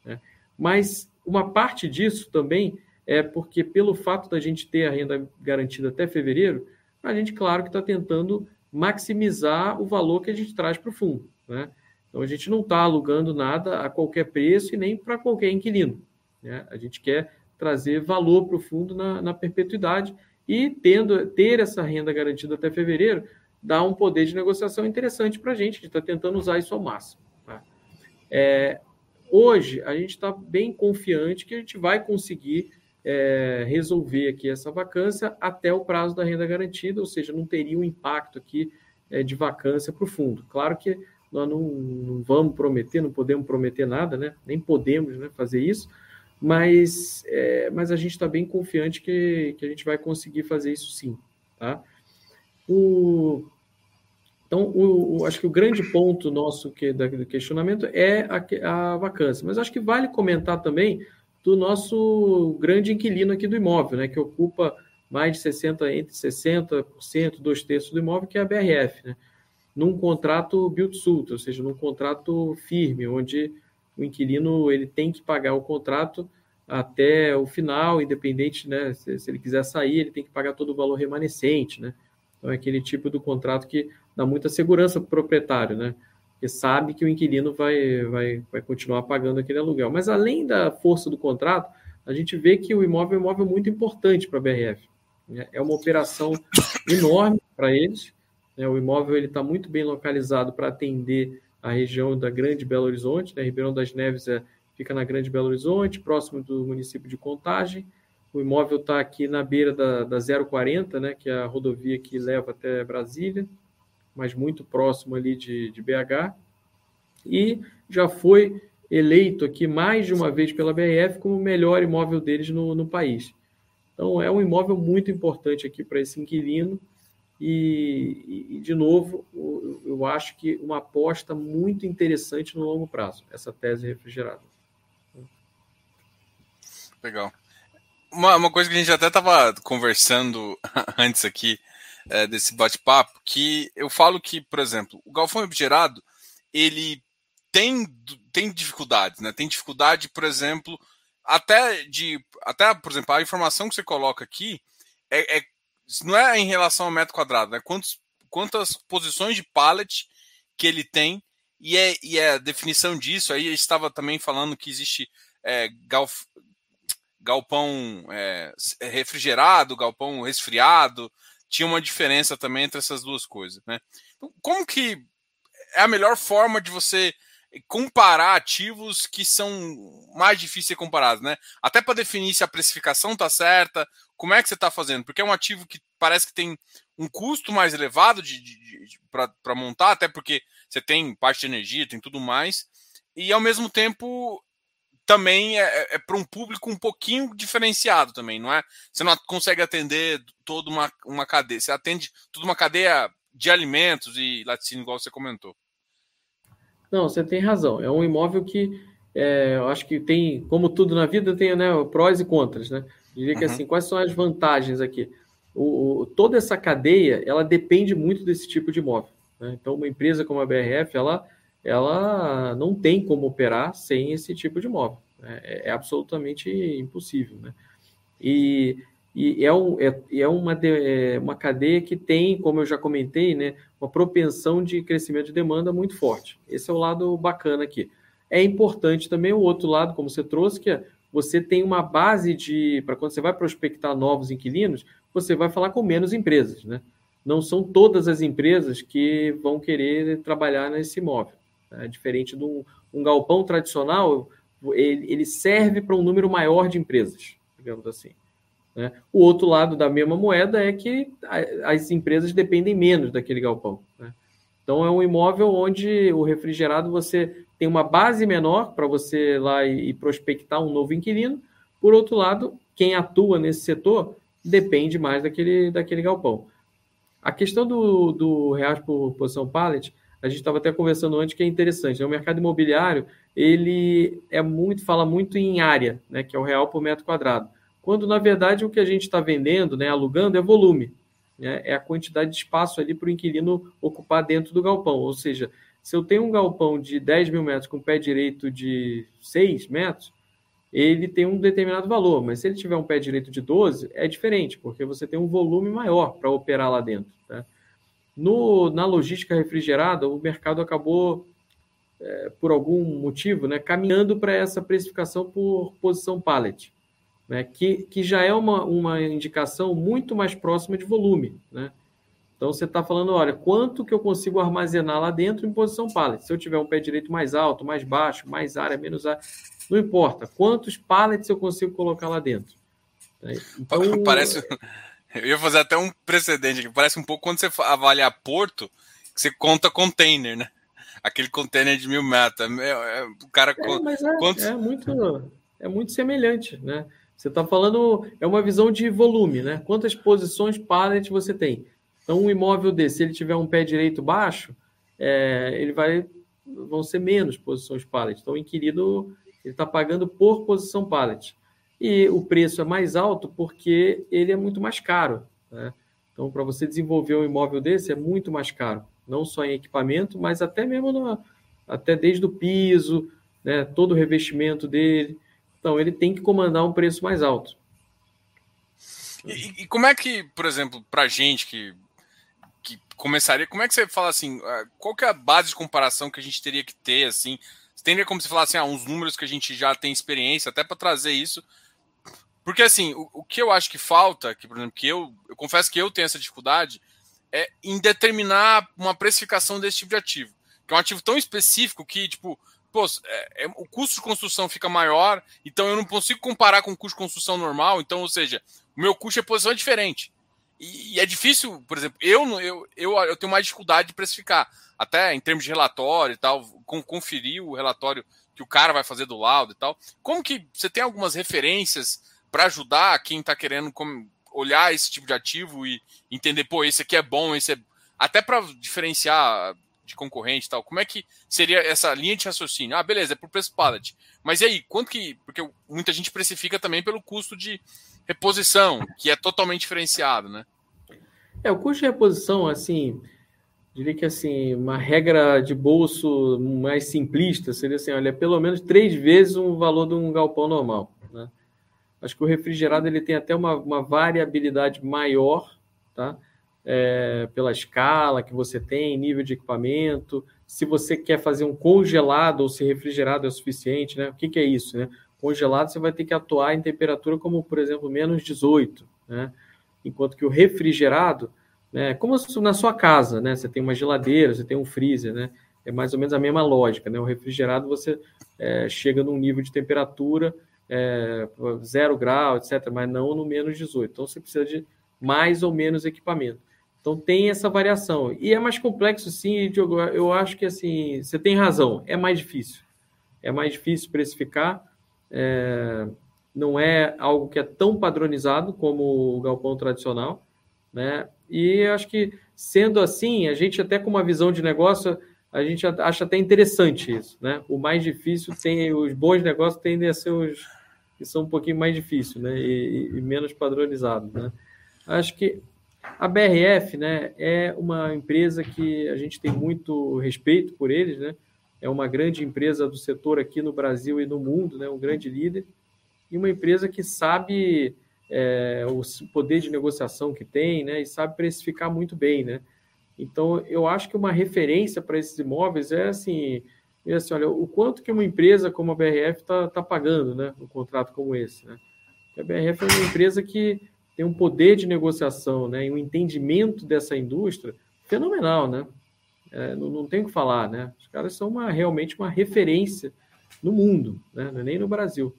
Né? Mas uma parte disso também é porque pelo fato da gente ter a renda garantida até fevereiro, a gente, claro, que está tentando maximizar o valor que a gente traz para o fundo. Né? Então, a gente não está alugando nada a qualquer preço e nem para qualquer inquilino. Né? A gente quer trazer valor para o fundo na, na, perpetuidade e, tendo ter essa renda garantida até fevereiro, dá um poder de negociação interessante para a gente, gente está tentando usar isso ao máximo. Tá? É, hoje, a gente está bem confiante que a gente vai conseguir é, resolver aqui essa vacância até o prazo da renda garantida, ou seja, não teria um impacto aqui é, de vacância para o fundo. Claro que nós não, não, vamos prometer, não podemos prometer nada, né? nem podemos né, fazer isso, mas, é, mas a gente está bem confiante que, que a gente vai conseguir fazer isso sim. Tá? O, então, o, o, acho que o grande ponto nosso que, da, do questionamento é a, a vacância, mas acho que vale comentar também do nosso grande inquilino aqui do imóvel, né, que ocupa mais de 60, entre 60%, dois terços do imóvel, que é a BRF, né, num contrato build-suit, ou seja, num contrato firme, onde o inquilino ele tem que pagar o contrato até o final, independente, né, se, se ele quiser sair, ele tem que pagar todo o valor remanescente, né, então é aquele tipo do contrato que dá muita segurança para o proprietário, né, porque sabe que o inquilino vai, vai, vai continuar pagando aquele aluguel. Mas além da força do contrato, a gente vê que o imóvel é um imóvel muito importante para a BRF. Né? É uma operação enorme para eles. Né? O imóvel está muito bem localizado para atender a região da Grande Belo Horizonte. Né? Ribeirão das Neves é, fica na Grande Belo Horizonte, próximo do município de Contagem. O imóvel está aqui na beira da, da 040, né, que é a rodovia que leva até Brasília mas muito próximo ali de, de BH, e já foi eleito aqui mais de uma vez pela BRF como o melhor imóvel deles no, no país. Então, é um imóvel muito importante aqui para esse inquilino, e, e, de novo, eu acho que uma aposta muito interessante no longo prazo, essa tese refrigerada. Legal. Uma, uma coisa que a gente até estava conversando antes aqui, é, desse bate-papo, que eu falo que, por exemplo, o galfão refrigerado, ele tem, tem dificuldades, né? Tem dificuldade, por exemplo, até de. Até, por exemplo, a informação que você coloca aqui é, é não é em relação ao metro quadrado, né? Quantos, quantas posições de pallet que ele tem, e é, e é a definição disso. Aí estava também falando que existe é, galf, galpão é, refrigerado, galpão resfriado, tinha uma diferença também entre essas duas coisas, né? Então, como que é a melhor forma de você comparar ativos que são mais difíceis de comparados, né? Até para definir se a precificação está certa, como é que você está fazendo? Porque é um ativo que parece que tem um custo mais elevado de, de, de para montar, até porque você tem parte de energia, tem tudo mais, e ao mesmo tempo também é, é, é para um público um pouquinho diferenciado também, não é? Você não consegue atender toda uma, uma cadeia, você atende toda uma cadeia de alimentos e laticínio, igual você comentou. Não, você tem razão. É um imóvel que é, eu acho que tem, como tudo na vida, tem né, prós e contras, né? Eu diria que uhum. assim, quais são as vantagens aqui? O, o, toda essa cadeia, ela depende muito desse tipo de imóvel. Né? Então, uma empresa como a BRF, ela ela não tem como operar sem esse tipo de móvel. Né? É, é, absolutamente impossível. Né? E, e é, um, é, é uma, é uma cadeia que tem, como eu já comentei, né, uma propensão de crescimento de demanda muito forte. Esse é o lado bacana aqui. É importante também o outro lado, como você trouxe, que é você tem uma base de. Para quando você vai prospectar novos inquilinos, você vai falar com menos empresas. Né? Não são todas as empresas que vão querer trabalhar nesse imóvel. É diferente de um, um galpão tradicional, ele, ele serve para um número maior de empresas, digamos assim. Né? O outro lado da mesma moeda é que as empresas dependem menos daquele galpão. Né? Então, é um imóvel onde o refrigerado você tem uma base menor para você ir lá e, e prospectar um novo inquilino. Por outro lado, quem atua nesse setor depende mais daquele, daquele galpão. A questão do, do reais por posição pallet a gente estava até conversando antes que é interessante. Né? O mercado imobiliário ele é muito fala muito em área, né, que é o real por metro quadrado. Quando na verdade o que a gente está vendendo, né, alugando, é volume, né, é a quantidade de espaço ali para o inquilino ocupar dentro do galpão. Ou seja, se eu tenho um galpão de 10 mil metros com pé direito de 6 metros, ele tem um determinado valor, mas se ele tiver um pé direito de 12, é diferente, porque você tem um volume maior para operar lá dentro. Tá? No, na logística refrigerada, o mercado acabou, é, por algum motivo, né, caminhando para essa precificação por posição pallet, né, que, que já é uma, uma indicação muito mais próxima de volume. Né? Então, você está falando, olha, quanto que eu consigo armazenar lá dentro em posição pallet? Se eu tiver um pé direito mais alto, mais baixo, mais área, menos área, não importa. Quantos pallets eu consigo colocar lá dentro? Então, Parece eu ia fazer até um precedente aqui. Parece um pouco quando você avalia Porto você conta container, né? Aquele container de mil metros. É, é, o cara é, mas é, quantos... é muito é muito semelhante, né? Você está falando é uma visão de volume, né? Quantas posições pallet você tem? Então, um imóvel desse, se ele tiver um pé direito baixo, é, ele vai vão ser menos posições pallet. Então, o inquilino ele está pagando por posição pallet. E o preço é mais alto porque ele é muito mais caro. Né? Então, para você desenvolver um imóvel desse, é muito mais caro. Não só em equipamento, mas até mesmo no, até desde o piso, né? todo o revestimento dele. Então, ele tem que comandar um preço mais alto. E, e como é que, por exemplo, para gente que que começaria. Como é que você fala assim? Ah, qual que é a base de comparação que a gente teria que ter assim? Teria como você falar assim, ah, uns números que a gente já tem experiência, até para trazer isso. Porque assim, o, o, que eu acho que falta, que por exemplo, que eu, eu confesso que eu tenho essa dificuldade, é em determinar uma precificação desse tipo de ativo. Que é um ativo tão específico que, tipo, pô, é, é, o custo de construção fica maior, então eu não consigo comparar com o custo de construção normal, então, ou seja, o meu custo de posição é diferente. E, é difícil, por exemplo, eu, eu, eu, eu tenho mais dificuldade de precificar, até em termos de relatório e tal, conferir o relatório que o cara vai fazer do laudo e tal. Como que você tem algumas referências para ajudar quem está querendo olhar esse tipo de ativo e entender, pô, esse aqui é bom, esse é. Até para diferenciar de concorrente e tal, como é que seria essa linha de raciocínio? Ah, beleza, é por preço pallet. Mas e aí, quanto que. Porque muita gente precifica também pelo custo de reposição, que é totalmente diferenciado, né? É, o custo de reposição, assim, diria que assim, uma regra de bolso mais simplista seria assim, olha, pelo menos três vezes o valor de um galpão normal. Acho que o refrigerado ele tem até uma, uma variabilidade maior, tá? É, pela escala que você tem, nível de equipamento, se você quer fazer um congelado ou se refrigerado é suficiente, né? O que, que é isso, né? Congelado você vai ter que atuar em temperatura como, por exemplo, menos 18, né? enquanto que o refrigerado, né, como na sua casa, né, você tem uma geladeira, você tem um freezer, né, é mais ou menos a mesma lógica, né, o refrigerado você é, chega num nível de temperatura é, zero grau, etc., mas não no menos 18, então você precisa de mais ou menos equipamento. Então tem essa variação. E é mais complexo, sim, Diogo. Eu acho que assim, você tem razão, é mais difícil. É mais difícil precificar. É, não é algo que é tão padronizado como o galpão tradicional, né? E acho que sendo assim, a gente até com uma visão de negócio, a gente acha até interessante isso, né? O mais difícil tem os bons negócios tendem a ser os que são um pouquinho mais difíceis, né? E, e menos padronizados, né? Acho que a BRF, né, é uma empresa que a gente tem muito respeito por eles, né? É uma grande empresa do setor aqui no Brasil e no mundo, né? Um grande líder e uma empresa que sabe é, o poder de negociação que tem, né, e sabe precificar muito bem, né. Então, eu acho que uma referência para esses imóveis é assim, é assim, olha, o quanto que uma empresa como a BRF está tá pagando, né, um contrato como esse, né. A BRF é uma empresa que tem um poder de negociação, né, e um entendimento dessa indústria fenomenal, né. É, não, não tem o que falar, né. Os caras são uma, realmente uma referência no mundo, né, é nem no Brasil.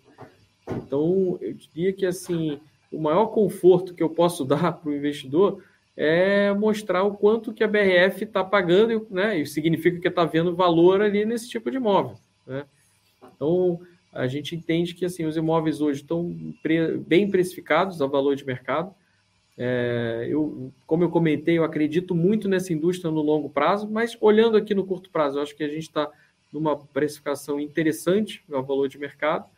Então, eu diria que assim, o maior conforto que eu posso dar para o investidor é mostrar o quanto que a BRF está pagando, né? E significa que está vendo valor ali nesse tipo de imóvel, né? Então, a gente entende que assim os imóveis hoje estão bem precificados ao valor de mercado. É, eu, como eu comentei, eu acredito muito nessa indústria no longo prazo, mas olhando aqui no curto prazo, eu acho que a gente está numa precificação interessante ao valor de mercado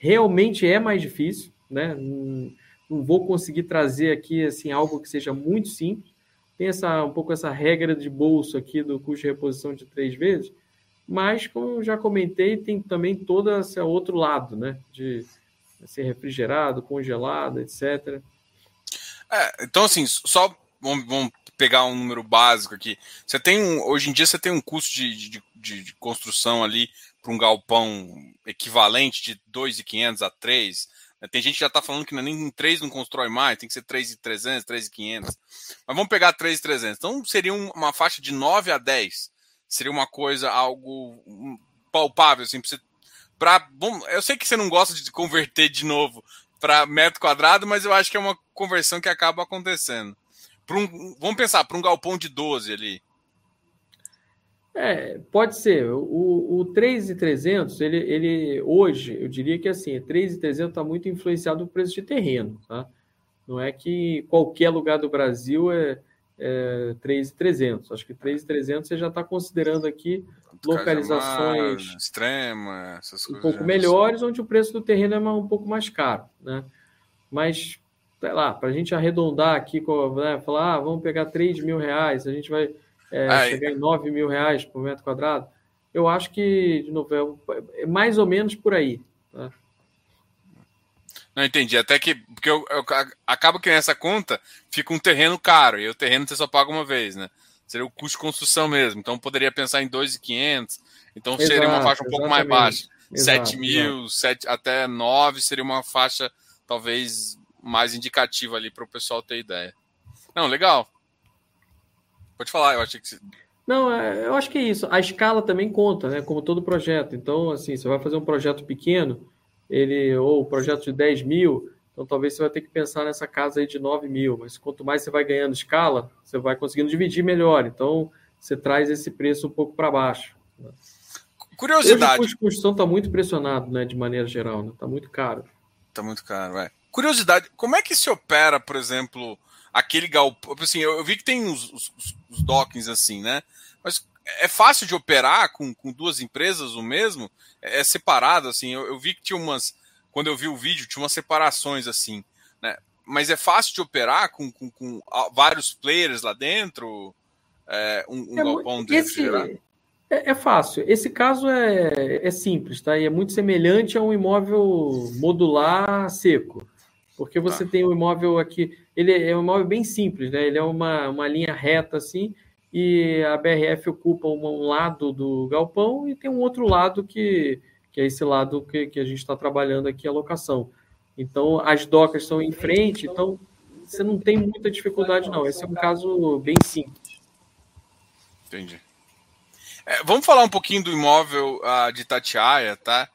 realmente é mais difícil, né? Não, vou conseguir trazer aqui assim algo que seja muito simples. Tem essa um pouco essa regra de bolso aqui do custo de reposição de três vezes, mas como eu já comentei, tem também todo esse outro lado, né? De ser refrigerado, congelado, etc. É, então assim, só vamos, vamos, pegar um número básico aqui. Você tem um, hoje em dia você tem um custo de, de, de, de construção ali para um galpão equivalente de 2.500 a 3. Né? Tem gente que já está falando que nem 3 não constrói mais, tem que ser 3.300, 3.500. Mas vamos pegar 3.300. Então seria uma faixa de 9 a 10. Seria uma coisa, algo hum, palpável, assim, para você. Pra, bom, eu sei que você não gosta de converter de novo para metro quadrado, mas eu acho que é uma conversão que acaba acontecendo. Um, vamos pensar, para um galpão de 12 ali. É, pode ser. O, o 3,300, ele, ele hoje, eu diria que assim, 3,300 está muito influenciado no preço de terreno, tá? Não é que qualquer lugar do Brasil é, é 3,300. Acho que 3,300 você já está considerando aqui localizações extremas, essas coisas um pouco melhores, onde o preço do terreno é um pouco mais caro, né? Mas, sei lá, para a gente arredondar aqui, né, falar, ah, vamos pegar 3 mil reais, a gente vai é, chegar em 9 mil reais por metro quadrado, eu acho que, de novo, é, é mais ou menos por aí. Tá? Não entendi. Até que. Porque eu, eu, acaba que nessa conta fica um terreno caro, e o terreno você só paga uma vez, né? Seria o custo de construção mesmo. Então poderia pensar em 2.500. Então exato, seria uma faixa um pouco mais baixa. Exato, 7 mil, 7, até 9 seria uma faixa talvez mais indicativa ali para o pessoal ter ideia. Não, legal. Pode falar, eu achei que. Não, é, eu acho que é isso. A escala também conta, né? Como todo projeto. Então, assim, você vai fazer um projeto pequeno, ele, ou um projeto de 10 mil, então talvez você vai ter que pensar nessa casa aí de 9 mil. Mas quanto mais você vai ganhando escala, você vai conseguindo dividir melhor. Então, você traz esse preço um pouco para baixo. Né? Curiosidade. Hoje, o custo de construção está muito pressionado, né? De maneira geral, né? Está muito caro. Está muito caro, é. Curiosidade, como é que se opera, por exemplo aquele galpão. Assim, eu, eu, vi que tem os, os, os, dockings assim, né? Mas é fácil de operar com, com duas empresas o mesmo? É, é separado, assim. Eu, eu, vi que tinha umas. Quando eu vi o vídeo, tinha umas separações assim, né? Mas é fácil de operar com, com, com vários players lá dentro? É, um, um é, galpão de esse, é, é, fácil. Esse caso é, é simples, tá? E é muito semelhante a um imóvel modular seco. Porque você tá. tem o imóvel aqui, ele é um imóvel bem simples, né? Ele é uma, uma linha reta assim, e a BRF ocupa um, lado do galpão e tem um outro lado que, que é esse lado que, que a gente está trabalhando aqui, a locação. Então, as docas estão em frente, então você não tem muita dificuldade, não. Esse é um caso bem simples. Entendi. É, vamos falar um pouquinho do imóvel uh, de Tatiaia, tá?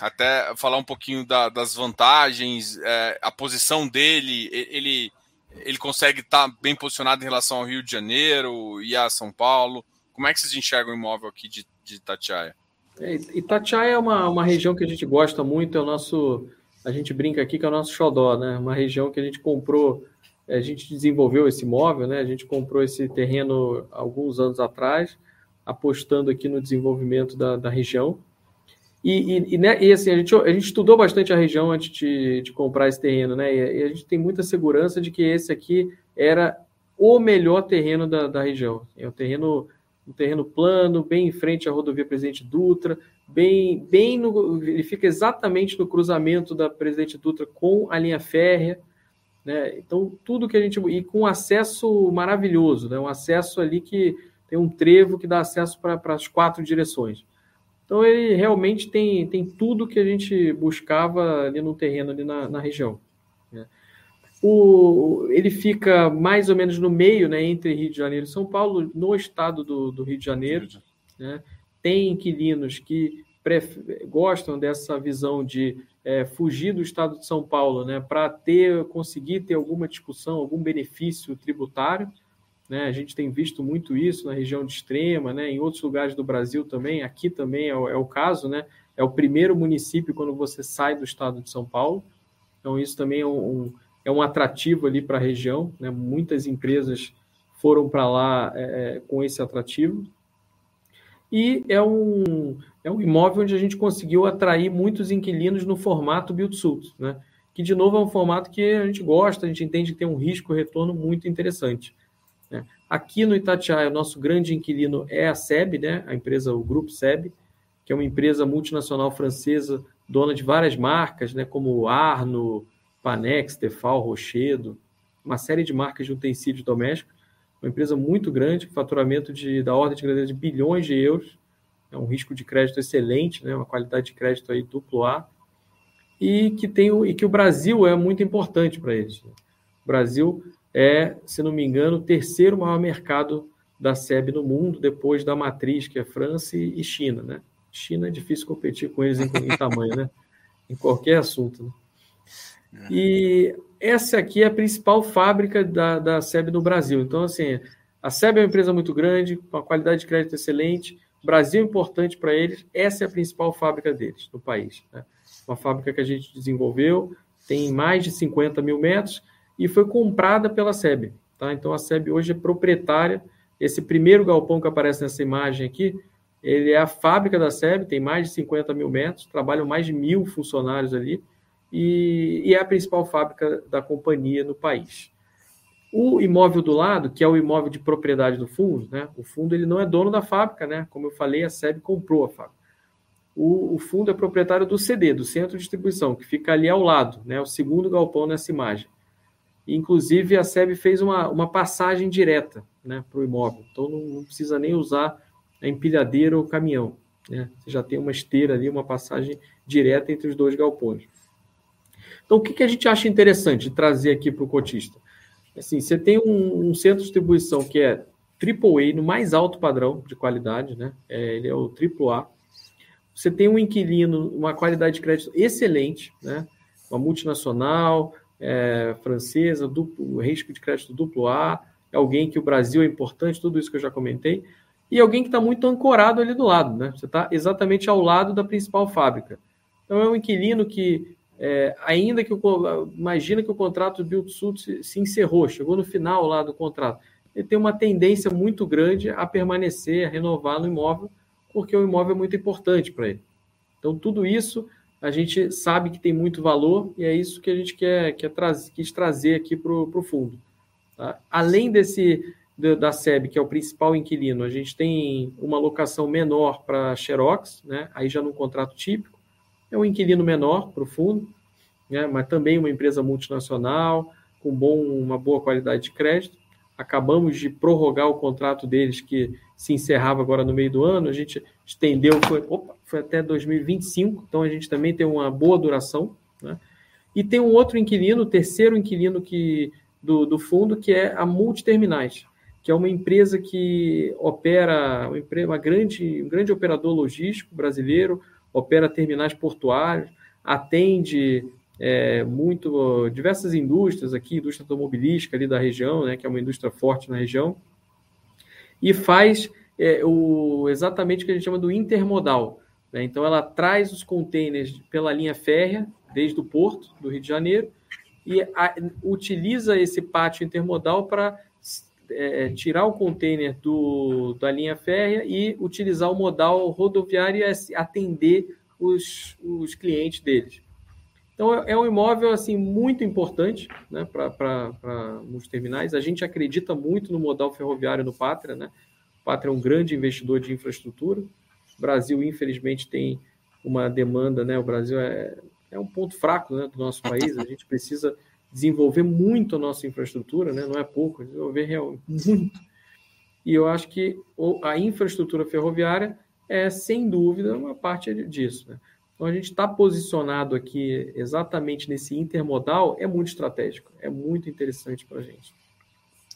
Até falar um pouquinho da, das vantagens, é, a posição dele, ele, ele consegue estar tá bem posicionado em relação ao Rio de Janeiro e a São Paulo. Como é que vocês enxergam o imóvel aqui de, de Itatiaia? É, Itatiaia é uma, uma região que a gente gosta muito, é o nosso, a gente brinca aqui que é o nosso xodó, né? Uma região que a gente comprou, a gente desenvolveu esse imóvel, né? A gente comprou esse terreno alguns anos atrás, apostando aqui no desenvolvimento da, da região. E, e, e, né, e, assim, a gente, a gente estudou bastante a região antes de, de comprar esse terreno, né? E, a gente tem muita segurança de que esse aqui era o melhor terreno da, da região. É um terreno, um terreno plano, bem em frente à rodovia Presidente Dutra, bem, bem no, ele fica exatamente no cruzamento da Presidente Dutra com a linha férrea. Né? Então, tudo que a gente. E com acesso maravilhoso, né? um acesso ali que tem um trevo que dá acesso para as quatro direções. Então ele realmente tem, tem tudo que a gente buscava ali no terreno, ali na, na região. Né? O, ele fica mais ou menos no meio, né, entre Rio de Janeiro e São Paulo, no estado do, do Rio de Janeiro. Né? Tem inquilinos que gostam dessa visão de é, fugir do estado de São Paulo, né, para ter conseguir ter alguma discussão, algum benefício tributário. Né? A gente tem visto muito isso na região de Extrema, né? em outros lugares do Brasil também, aqui também é o, é o caso, né? é o primeiro município quando você sai do estado de São Paulo, então isso também é um, é um atrativo ali para a região, né? muitas empresas foram para lá é, é, com esse atrativo, e é um, é um imóvel onde a gente conseguiu atrair muitos inquilinos no formato build-suit, né? que de novo é um formato que a gente gosta, a gente entende que tem um risco-retorno muito interessante. Né? Aqui no Itatiaia, o nosso grande inquilino é a SEB, né? a empresa, o Grupo SEB, que é uma empresa multinacional francesa, dona de várias marcas, né? como Arno, Panex, Tefal, Rochedo, uma série de marcas de utensílios domésticos. Uma empresa muito grande, com faturamento de, da ordem de grandeza de bilhões de euros. É um risco de crédito excelente, né? uma qualidade de crédito aí duplo A. E que, tem, e que o Brasil é muito importante para eles. O Brasil é, se não me engano, o terceiro maior mercado da SEB no mundo, depois da matriz, que é França e China, né? China é difícil competir com eles em, em tamanho, né? Em qualquer assunto. Né? É. E essa aqui é a principal fábrica da, da SEB no Brasil. Então, assim, A SEB é uma empresa muito grande, com uma qualidade de crédito excelente, Brasil é importante para eles, essa é a principal fábrica deles no país. Né? Uma fábrica que a gente desenvolveu, tem mais de 50 mil metros e foi comprada pela SEB. Tá? Então a SEB hoje é proprietária. Esse primeiro galpão que aparece nessa imagem aqui, ele é a fábrica da SEB, tem mais de 50 mil metros, trabalham mais de mil funcionários ali e, e é a principal fábrica da companhia no país. O imóvel do lado, que é o imóvel de propriedade do fundo, né? O fundo ele não é dono da fábrica, né? Como eu falei, a SEB comprou a fábrica. O, o, fundo é proprietário do CD, do centro de distribuição, que fica ali ao lado, né? O segundo galpão nessa imagem. Inclusive, a SEB fez uma, uma passagem direta né, para o imóvel. Então, não, não, precisa nem usar a empilhadeira ou caminhão. Né? Você já tem uma esteira ali, uma passagem direta entre os dois galpões. Então, o que, que a gente acha interessante de trazer aqui para o cotista? Assim, você tem um, um, centro de distribuição que é AAA, no mais alto padrão de qualidade, né? É, ele é o AAA. Você tem um inquilino, uma qualidade de crédito excelente, né? Uma multinacional, é, francesa, duplo, risco de crédito duplo A, é alguém que o Brasil é importante, tudo isso que eu já comentei, e alguém que está muito ancorado ali do lado, né? Você está exatamente ao lado da principal fábrica. Então é um inquilino que, é, ainda que o imagina que o contrato do Build se, se encerrou, chegou no final lá do contrato, ele tem uma tendência muito grande a permanecer, a renovar no imóvel, porque o imóvel é muito importante para ele. Então tudo isso a gente sabe que tem muito valor e é isso que a gente quer, quer trazer, quis trazer aqui para o fundo. Tá? Além desse da SEB, que é o principal inquilino, a gente tem uma locação menor para Xerox, né? aí já num contrato típico, é um inquilino menor para o fundo, né? mas também uma empresa multinacional, com bom, uma boa qualidade de crédito. Acabamos de prorrogar o contrato deles, que se encerrava agora no meio do ano, a gente estendeu, foi, opa, foi até 2025, então a gente também tem uma boa duração. Né? E tem um outro inquilino, terceiro inquilino que, do, do fundo, que é a Multiterminais, que é uma empresa que opera, uma, uma grande, um grande operador logístico brasileiro, opera terminais portuários, atende é, muito diversas indústrias aqui, indústria automobilística ali da região, né, que é uma indústria forte na região, e faz é, o, exatamente o que a gente chama do intermodal. Né? Então, ela traz os containers pela linha férrea, desde o porto do Rio de Janeiro, e a, utiliza esse pátio intermodal para é, tirar o container do, da linha férrea e utilizar o modal rodoviário e atender os, os clientes deles. Então, é, é um imóvel assim muito importante né, para os terminais. A gente acredita muito no modal ferroviário no Pátria. Né? O Pátria é um grande investidor de infraestrutura. O Brasil, infelizmente, tem uma demanda, né? O Brasil é, é um ponto fraco né, do nosso país. A gente precisa desenvolver muito a nossa infraestrutura, né? Não é pouco, desenvolver realmente muito. E eu acho que a infraestrutura ferroviária é, sem dúvida, uma parte disso. Né? Então, a gente está posicionado aqui exatamente nesse intermodal, é muito estratégico, é muito interessante para a gente.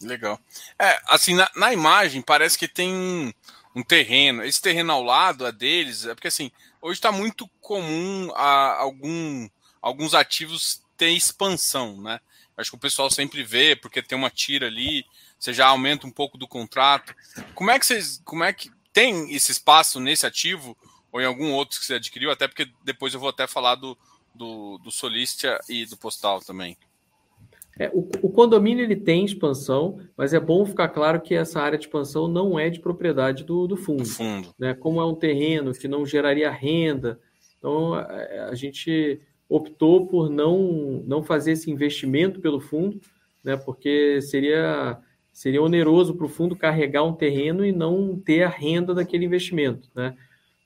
Legal. É, assim, na, na imagem parece que tem um terreno. Esse terreno ao lado é deles, é porque assim, hoje está muito comum a algum, alguns ativos ter expansão, né? Acho que o pessoal sempre vê, porque tem uma tira ali, você já aumenta um pouco do contrato. Como é que vocês. Como é que tem esse espaço nesse ativo ou em algum outro que você adquiriu? Até porque depois eu vou até falar do, do, do Solistia e do Postal também. É, o, o, condomínio ele tem expansão, mas é bom ficar claro que essa área de expansão não é de propriedade do, do fundo. fundo. Né? Como é um terreno que não geraria renda, então a, a, gente optou por não, não fazer esse investimento pelo fundo, né? porque seria, seria oneroso para o fundo carregar um terreno e não ter a renda daquele investimento. Né?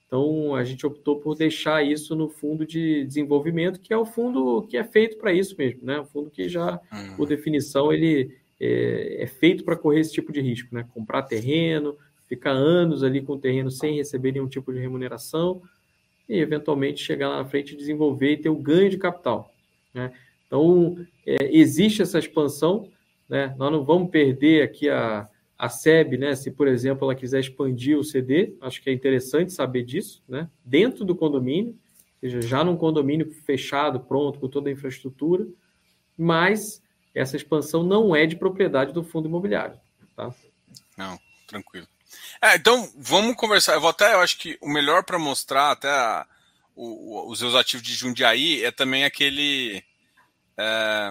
Então, a gente optou por deixar isso no fundo de desenvolvimento, que é o fundo que é feito para isso mesmo, né? O fundo que já, uhum. por definição, ele é, é feito para correr esse tipo de risco, né? Comprar terreno, ficar anos ali com o terreno sem receber nenhum tipo de remuneração e, eventualmente, chegar lá na frente, desenvolver e ter o ganho de capital, né? Então, é, existe essa expansão, né? Nós não vamos perder aqui a a SEB, né, se por exemplo ela quiser expandir o CD, acho que é interessante saber disso, né, dentro do condomínio, ou seja, já num condomínio fechado, pronto, com toda a infraestrutura, mas essa expansão não é de propriedade do fundo imobiliário. Tá? Não, tranquilo. É, então vamos conversar. Eu vou até, eu acho que o melhor para mostrar até a, o, os seus ativos de Jundiaí é também aquele é,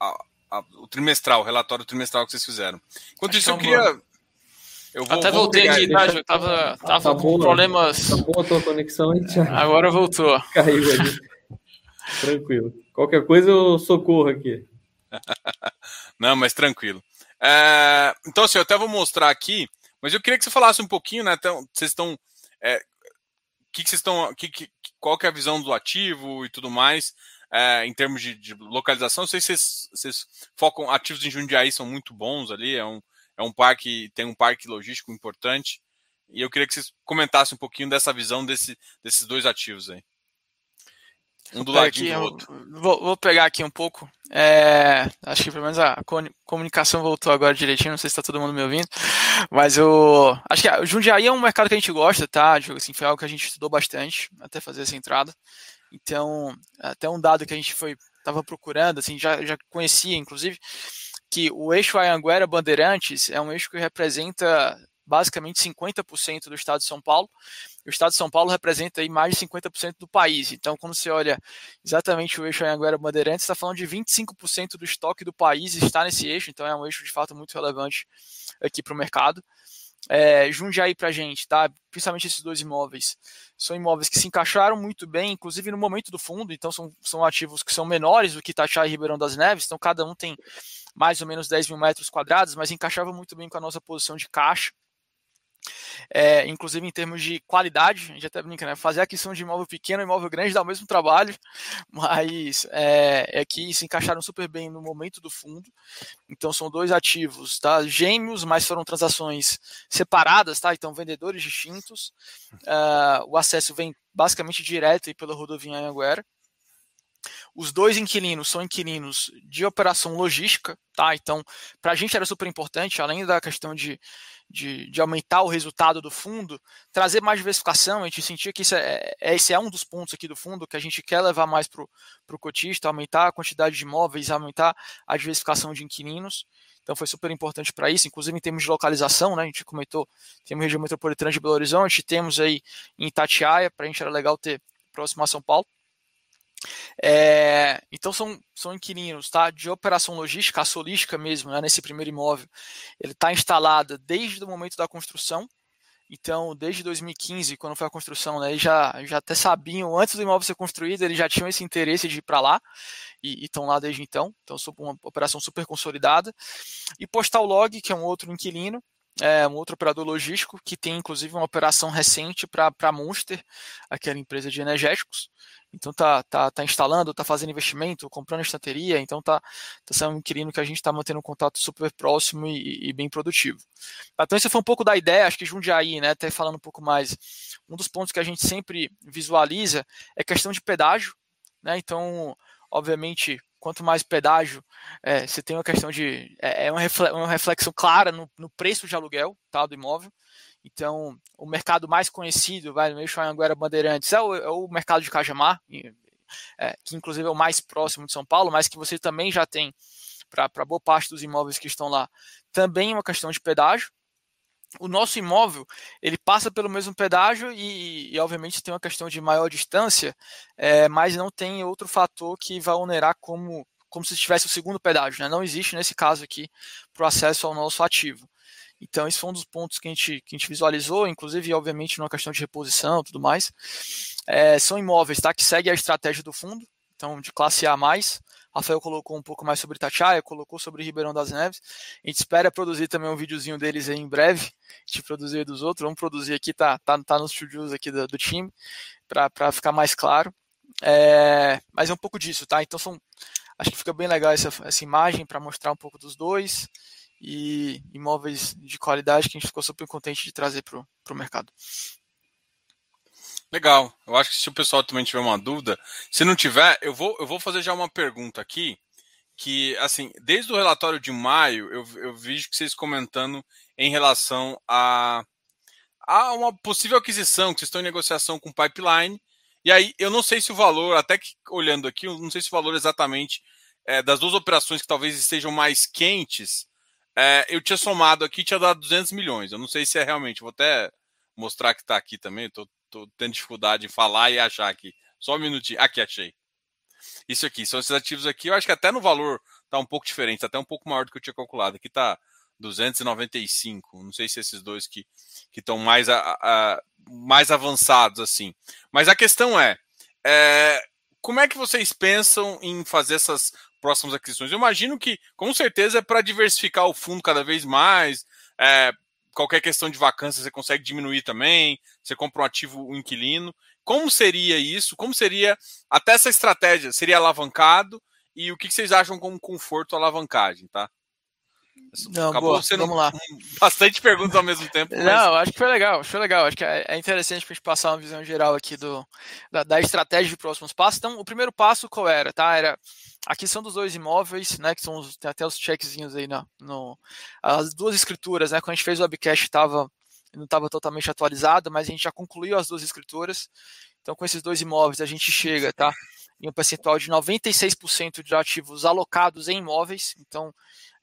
a, a, o trimestral, o relatório trimestral que vocês fizeram. Enquanto acho isso, eu queria. Eu vou, Até vou voltei aqui, tá? Eu tava, tava tá com boa, problemas. Tá boa a tua conexão aí, Thiago. Agora voltou. Caiu ali. Tranquilo. Qualquer coisa eu socorro aqui. Não, mas tranquilo. É, então, assim, eu até vou mostrar aqui, mas eu queria que você falasse um pouquinho, né? Então, vocês estão. É, que, que vocês estão. Que, que, qual que é a visão do ativo e tudo mais, é, em termos de, de, localização? Não sei se vocês, vocês focam. Ativos em Jundiaí são muito bons ali, é um, é um parque, tem um parque logístico importante. E eu queria que vocês comentassem um pouquinho dessa visão desse, desses dois ativos aí. Um do ladinho do outro. Vou, vou, pegar aqui um pouco. É, acho que pelo menos a comunicação voltou agora direitinho, não sei se está todo mundo me ouvindo. Mas o. Acho que o Jundiaí é um mercado que a gente gosta, tá? Assim, foi algo que a gente estudou bastante até fazer essa entrada. Então, até um dado que a gente foi estava procurando, assim, já, já conhecia, inclusive, que o eixo Anhanguera Bandeirantes é um eixo que representa basicamente 50% do estado de São Paulo. O estado de São Paulo representa aí mais de 50% do país. Então, quando você olha exatamente o eixo Anhanguera Bandeirantes, está falando de 25% do estoque do país está nesse eixo. Então, é um eixo de fato muito relevante aqui para o mercado. É, Jundiaí para a gente, tá? Principalmente esses dois imóveis. São imóveis que se encaixaram muito bem, inclusive no momento do fundo. Então, são, são ativos que são menores do que Itatiaia e Ribeirão das Neves. Então, cada um tem mais ou menos 10 mil metros quadrados, mas encaixava muito bem com a nossa posição de caixa. É, inclusive em termos de qualidade, a gente até brinca, né? Fazer aquisição de imóvel pequeno e imóvel grande dá o mesmo trabalho, mas é, é que se encaixaram super bem no momento do fundo. Então são dois ativos, tá? Gêmeos, mas foram transações separadas, tá? Então vendedores distintos. Uh, o acesso vem basicamente direto aí pela rodovia Anhanguera. Os dois inquilinos são inquilinos de operação logística, tá? Então, para a gente era super importante, além da questão de, de, de, aumentar o resultado do fundo, trazer mais diversificação. A gente sentia que isso é, é, esse é um dos pontos aqui do fundo que a gente quer levar mais para o cotista, aumentar a quantidade de imóveis, aumentar a diversificação de inquilinos. Então foi super importante para isso, inclusive em termos de localização, né? A gente comentou, temos região metropolitana de Belo Horizonte, temos aí em Itatiaia, para a gente era legal ter próximo a São Paulo. É, então são, são inquilinos tá, de operação logística, a solística mesmo, né, nesse primeiro imóvel. Ele está instalada desde o momento da construção. Então, desde 2015, quando foi a construção, né, eles já, já até sabiam, antes do imóvel ser construído, eles já tinham esse interesse de ir para lá e estão lá desde então. Então, uma operação super consolidada. E Postal Log, que é um outro inquilino, é um outro operador logístico que tem inclusive uma operação recente para a Monster, aquela empresa de energéticos. Então tá, tá, tá instalando, tá fazendo investimento, comprando estanteria, então tá, tá sendo um inquilino que a gente está mantendo um contato super próximo e, e, bem produtivo. Então esse foi um pouco da ideia, acho que Jundiaí, né, até falando um pouco mais, um dos pontos que a gente sempre visualiza é questão de pedágio, né, então obviamente quanto mais pedágio, é, você tem uma questão de. É, é uma reflexão clara no, no, preço de aluguel tá, do imóvel. Então, o mercado mais conhecido, vai, no eixo Anhanguera Bandeirantes, é o, é o mercado de Cajamar, é, que inclusive é o mais próximo de São Paulo, mas que você também já tem para boa parte dos imóveis que estão lá, também é uma questão de pedágio o nosso imóvel ele passa pelo mesmo pedágio e, e obviamente tem uma questão de maior distância, é, mas não tem outro fator que vai onerar como, como se tivesse o segundo pedágio. Né? Não existe nesse caso aqui para o acesso ao nosso ativo. Então, esse foi um dos pontos que a gente, que a gente visualizou, inclusive, obviamente, numa questão de reposição e tudo mais. É, são imóveis tá, que seguem a estratégia do fundo, então de classe A. Rafael colocou um pouco mais sobre Tatiaia, colocou sobre Ribeirão das Neves. A gente espera produzir também um videozinho deles aí em breve, de produzir dos outros. Vamos produzir aqui, tá, tá, tá nos estúdios aqui do, do time, para ficar mais claro. É, mas é um pouco disso, tá? Então são, acho que fica bem legal essa, essa imagem para mostrar um pouco dos dois e imóveis de qualidade que a gente ficou super contente de trazer para o mercado. Legal. Eu acho que se o pessoal também tiver uma dúvida, se não tiver, eu vou, eu vou fazer já uma pergunta aqui. Que, assim, desde o relatório de maio, eu, eu vejo que vocês comentando em relação a, a uma possível aquisição, que vocês estão em negociação com pipeline. E aí, eu não sei se o valor, até que olhando aqui, eu não sei se o valor exatamente é, das duas operações que talvez estejam mais quentes é, eu tinha somado aqui, tinha dado 200 milhões. Eu não sei se é realmente, vou até mostrar que está aqui também. Estou tendo dificuldade em falar e achar aqui. Só um minutinho. Aqui, achei. Isso aqui, são esses ativos aqui. Eu acho que até no valor está um pouco diferente, tá até um pouco maior do que eu tinha calculado. Aqui está 295. Não sei se esses dois que estão mais, a, mais avançados assim. Mas a questão é, é, como é que vocês pensam em fazer essas próximas aquisições? Eu imagino que, com certeza, é para diversificar o fundo cada vez mais. É, qualquer questão de vacância você consegue diminuir também. Você compra um ativo um inquilino. Como seria isso? Como seria até essa estratégia? Seria alavancado? E o que vocês acham como conforto alavancagem, tá? Não, Acabou boa, sendo vamos lá. bastante perguntas ao mesmo tempo. Mas... Não, acho que foi legal, foi legal. Acho que é, é interessante para a gente passar uma visão geral aqui do, da, da, estratégia de próximos passos. Então, o primeiro passo qual era, tá? Era a aquisição dos dois imóveis, né? Que são os, tem até os checkzinhos aí na, no, as duas escrituras, né? Quando a gente fez o webcast estava não estava totalmente atualizado, mas a gente já concluiu as duas escrituras. Então, com esses dois imóveis, a gente chega, tá? Em um percentual de 96% de ativos alocados em imóveis. Então,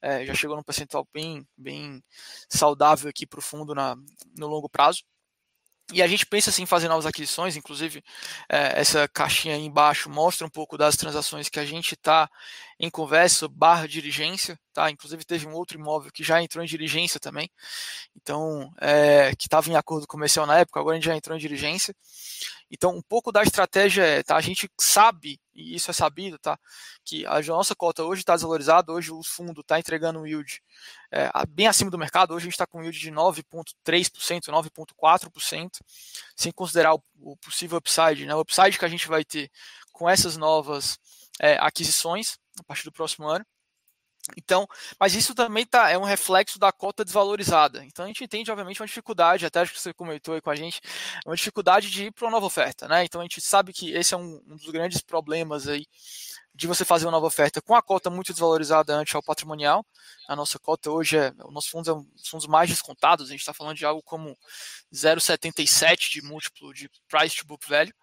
é, já chegou num percentual bem, bem saudável aqui para o fundo na, no longo prazo. E a gente pensa assim em fazer novas aquisições, inclusive é, essa caixinha aí embaixo mostra um pouco das transações que a gente está em conversa, barra diligência, tá? Inclusive teve um outro imóvel que já entrou em diligência também, então, é, que estava em acordo comercial na época, agora a gente já entrou em diligência. Então, um pouco da estratégia é, tá? A gente sabe, e isso é sabido, tá? Que a nossa cota hoje está desvalorizada, hoje o fundo está entregando um yield é, bem acima do mercado, hoje a gente está com yield de 9,3%, 9,4%, sem considerar o, o, possível upside, né? O upside que a gente vai ter com essas novas é, aquisições a partir do próximo ano. Então, mas isso também tá, é um reflexo da cota desvalorizada. Então a gente entende, obviamente, uma dificuldade, até acho que você comentou aí com a gente, uma dificuldade de ir para uma nova oferta, né? Então a gente sabe que esse é um, um, dos grandes problemas aí de você fazer uma nova oferta com a cota muito desvalorizada ante ao patrimonial. A nossa cota hoje é, o nosso fundo é um dos fundos mais descontados, a gente está falando de algo como 0,77 de múltiplo de price to book value.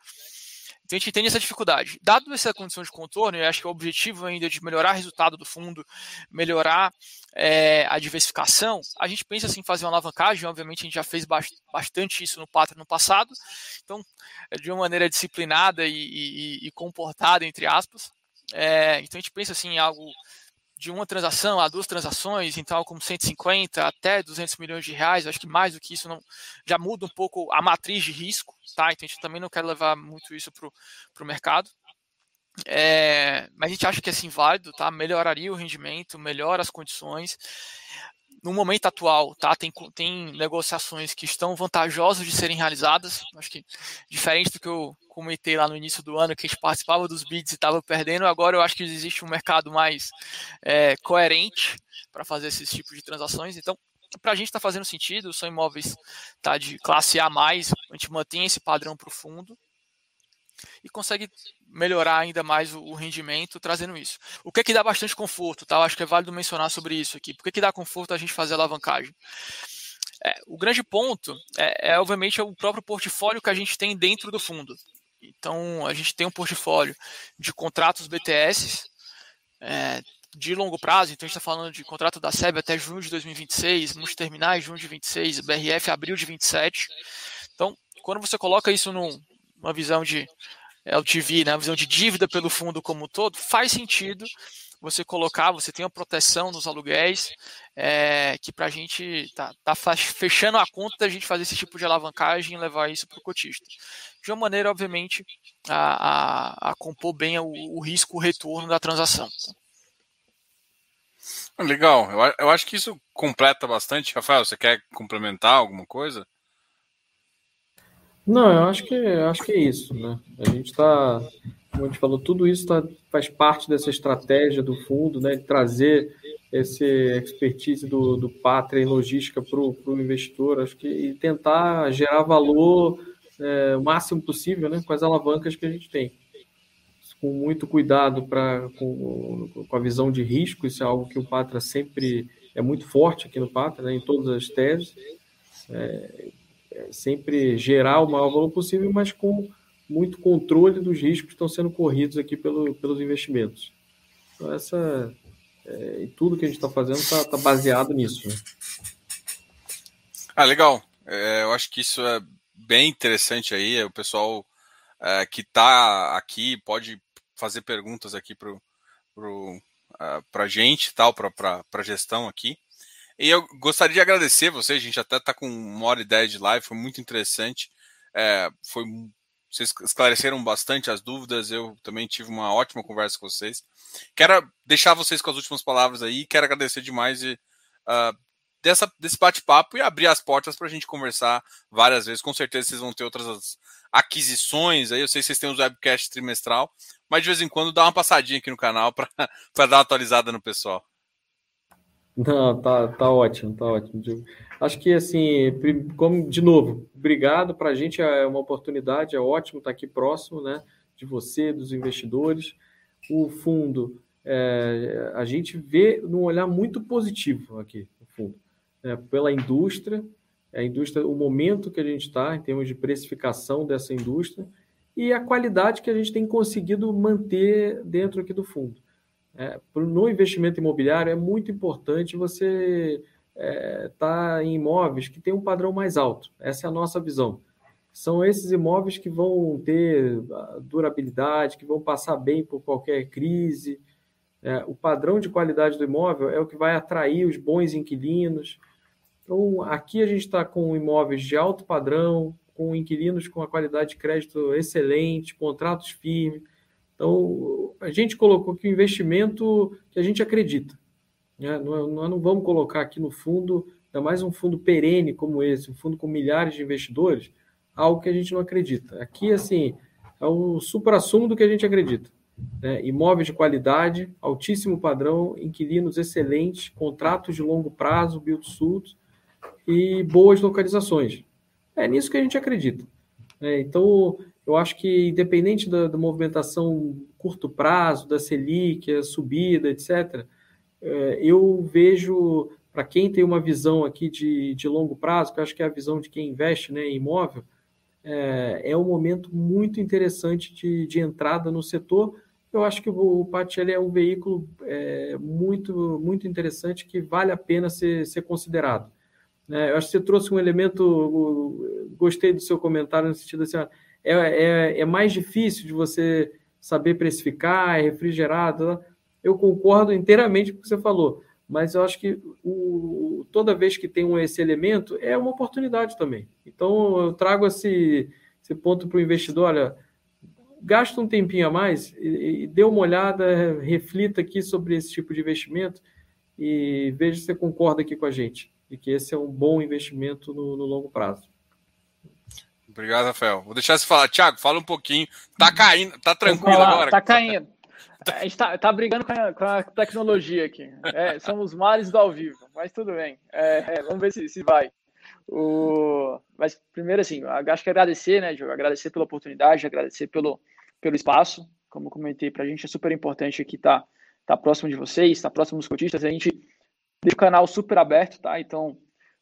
Então a gente entende essa dificuldade. Dado essa condição de contorno, eu acho que o objetivo ainda de melhorar o resultado do fundo, melhorar é, a diversificação, a gente pensa assim, em fazer uma alavancagem. Obviamente, a gente já fez bastante isso no Pátria no passado. Então, é de uma maneira disciplinada e, e, e comportada, entre aspas. É, então a gente pensa assim em algo de uma transação a duas transações, então como 150 até 200 milhões de reais, acho que mais do que isso não já muda um pouco a matriz de risco, tá? Então a gente também não quer levar muito isso para o mercado. É, mas a gente acha que é assim válido, tá? Melhoraria o rendimento, melhora as condições no momento atual, tá? Tem, tem negociações que estão vantajosas de serem realizadas. Acho que diferente do que eu comentei lá no início do ano, que a gente participava dos bids e estava perdendo, agora eu acho que existe um mercado mais é, coerente para fazer esses tipos de transações. Então, para a gente está fazendo sentido, são imóveis tá, de classe A, a gente mantém esse padrão para o fundo e consegue melhorar ainda mais o, rendimento trazendo isso. O que é que dá bastante conforto, tá? Eu acho que é válido mencionar sobre isso aqui. Por que, que dá conforto a gente fazer alavancagem? É, o grande ponto é, é, obviamente, o próprio portfólio que a gente tem dentro do fundo. Então, a gente tem um portfólio de contratos BTS é, de longo prazo. Então, a gente está falando de contrato da SEB até junho de 2026, multiterminais junho de 26, BRF abril de 27. Então, quando você coloca isso num, uma visão de LTV, né, uma visão de dívida pelo fundo como um todo, faz sentido você colocar, você tem uma proteção nos aluguéis, é, que para a gente tá, tá, fechando a conta da gente fazer esse tipo de alavancagem e levar isso para o cotista. De uma maneira, obviamente, a, a, a compor bem o, o risco, o retorno da transação. Legal, eu, eu acho que isso completa bastante. Rafael, você quer complementar alguma coisa? Não, eu acho que acho que é isso, né? A gente está, como a gente falou, tudo isso tá, faz parte dessa estratégia do fundo, né? De trazer esse expertise do, do pátria em logística para o investidor, acho que e tentar gerar valor é, o máximo possível, né? Com as alavancas que a gente tem, com muito cuidado para com, com a visão de risco, isso é algo que o pátria sempre é muito forte aqui no pátria, né? Em todas as teses. É, sempre gerar o maior valor possível, mas com muito controle dos riscos que estão sendo corridos aqui pelo, pelos investimentos. Então, essa é, tudo que a gente está fazendo está tá baseado nisso. Né? Ah, legal. É, eu acho que isso é bem interessante aí. O pessoal é, que está aqui pode fazer perguntas aqui para uh, a gente, tal, para a gestão aqui. E eu gostaria de agradecer vocês, a gente até está com uma hora e dez de live, foi muito interessante. É, foi, vocês esclareceram bastante as dúvidas, eu também tive uma ótima conversa com vocês. Quero deixar vocês com as últimas palavras aí, quero agradecer demais e, uh, dessa, desse bate-papo e abrir as portas para a gente conversar várias vezes. Com certeza vocês vão ter outras aquisições aí, eu sei que vocês têm os webcasts trimestral, mas de vez em quando dá uma passadinha aqui no canal para dar uma atualizada no pessoal. Não, tá, tá ótimo, tá ótimo. Acho que assim, como de novo, obrigado. Para a gente é uma oportunidade, é ótimo estar aqui próximo, né? De você, dos investidores. O fundo, é, a gente vê num olhar muito positivo aqui, no fundo, é, pela indústria, a indústria, o momento que a gente está em termos de precificação dessa indústria e a qualidade que a gente tem conseguido manter dentro aqui do fundo. É, no investimento imobiliário é muito importante você estar é, tá em imóveis que têm um padrão mais alto. Essa é a nossa visão. São esses imóveis que vão ter durabilidade, que vão passar bem por qualquer crise. É, o padrão de qualidade do imóvel é o que vai atrair os bons inquilinos. Então, aqui a gente está com imóveis de alto padrão, com inquilinos com a qualidade de crédito excelente, contratos firmes. Então, a gente colocou aqui o investimento que a gente acredita. Né? Nós não vamos colocar aqui no fundo, ainda mais um fundo perene como esse, um fundo com milhares de investidores, algo que a gente não acredita. Aqui, assim, é o supra-sumo do que a gente acredita. Né? Imóveis de qualidade, altíssimo padrão, inquilinos excelentes, contratos de longo prazo, build-to-suit e boas localizações. É nisso que a gente acredita. É, então, eu acho que, independente da, da, movimentação curto prazo, da Selic, a subida, etc., é, eu vejo, para quem tem uma visão aqui de, de longo prazo, que eu acho que é a visão de quem investe né, em imóvel, é, é um momento muito interessante de, de entrada no setor. Eu acho que o, o PAT é um veículo é, muito, muito interessante que vale a pena ser, ser considerado. Né? Eu acho que você trouxe um elemento, gostei do seu comentário no sentido assim, é, é, é mais difícil de você saber precificar, é refrigerado. Eu concordo inteiramente com o que você falou, mas eu acho que o, toda vez que tem esse elemento é uma oportunidade também. Então eu trago esse, esse ponto para o investidor, olha, gasta um tempinho a mais e, e dê uma olhada, reflita aqui sobre esse tipo de investimento e veja se você concorda aqui com a gente e que esse é um bom investimento no, no longo prazo. Obrigado, Rafael. Vou deixar você falar. Tiago, fala um pouquinho. Tá caindo, tá tranquilo agora? Tá caindo. A gente tá, tá brigando com a, com a, tecnologia aqui. É, somos males do ao vivo, mas tudo bem. É, é, vamos ver se, se vai. O... Mas primeiro, assim, acho que agradecer, né, Diogo? Agradecer pela oportunidade, agradecer pelo, pelo espaço. Como comentei, para a gente é super importante aqui estar tá, tá próximo de vocês, estar tá próximo dos cotistas. A gente Deixa o canal super aberto, tá? Então,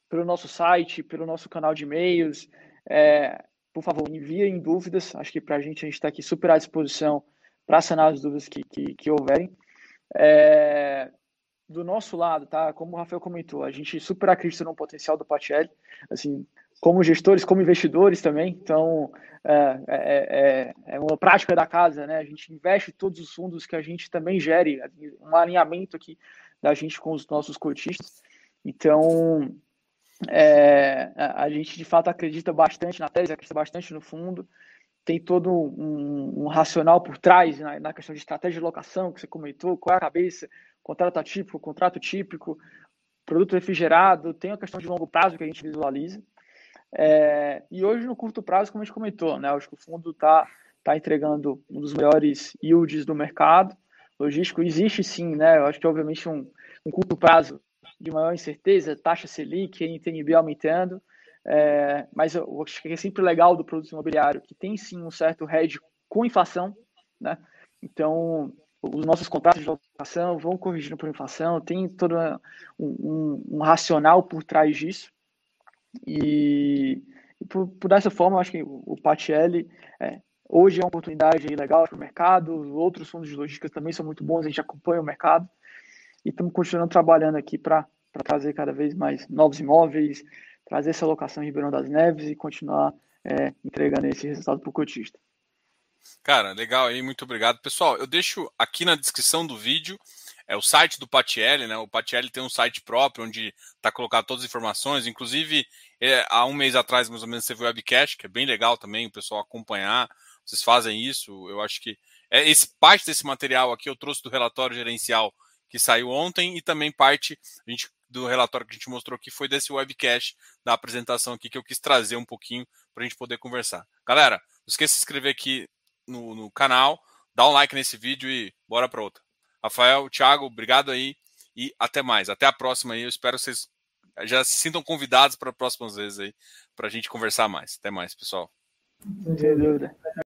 pelo nosso site, pelo nosso canal de e-mails, é, por favor, enviem dúvidas. Acho que para a gente, a gente está aqui super à disposição para sanar as dúvidas que, que, que houverem. É, do nosso lado, tá? Como o Rafael comentou, a gente super acredita no potencial do Patielli, assim, como gestores, como investidores também. Então, é, é, é, é, uma prática da casa, né? A gente investe todos os fundos que a gente também gere, um alinhamento aqui da gente com os nossos cotistas. Então, é, a gente de fato acredita bastante na tese, acredita bastante no fundo, tem todo um, um racional por trás na, na, questão de estratégia de locação que você comentou, qual é a cabeça, contrato atípico, contrato típico, produto refrigerado, tem a questão de longo prazo que a gente visualiza. É, e hoje, no curto prazo, como a gente comentou, né, acho que o fundo está tá entregando um dos melhores yields do mercado, logístico. Existe sim, né? Eu acho que obviamente um, um curto prazo de maior incerteza, taxa Selic, NTNB aumentando, é, mas eu acho que é sempre legal do produto imobiliário que tem sim um certo hedge com inflação, né? Então, os nossos contratos de locação vão corrigindo por inflação, tem todo um, um, um racional por trás disso. E, e por, por, dessa forma, eu acho que o, o PATL é, Hoje é uma oportunidade legal para o mercado, outros fundos de logística também são muito bons, a gente acompanha o mercado. E estamos continuando trabalhando aqui para trazer cada vez mais novos imóveis, trazer essa locação em Ribeirão das Neves e continuar é, entregando esse resultado para o cotista. Cara, legal aí, muito obrigado. Pessoal, eu deixo aqui na descrição do vídeo é o site do Patielli, né? O Patielli tem um site próprio onde está colocado todas as informações. Inclusive, é, há um mês atrás, mais ou menos, teve o webcast, que é bem legal também o pessoal acompanhar. Vocês fazem isso, eu acho que é esse parte desse material aqui eu trouxe do relatório gerencial que saiu ontem e também parte gente, do relatório que a gente mostrou aqui foi desse webcast da apresentação aqui que eu quis trazer um pouquinho para a gente poder conversar. Galera, não esqueça de se inscrever aqui no, no canal, dá um like nesse vídeo e bora para outra. Rafael, Thiago, obrigado aí e até mais. Até a próxima aí. Eu espero que vocês já se sintam convidados para próximas vezes aí para a gente conversar mais. Até mais, pessoal. Sem dúvida.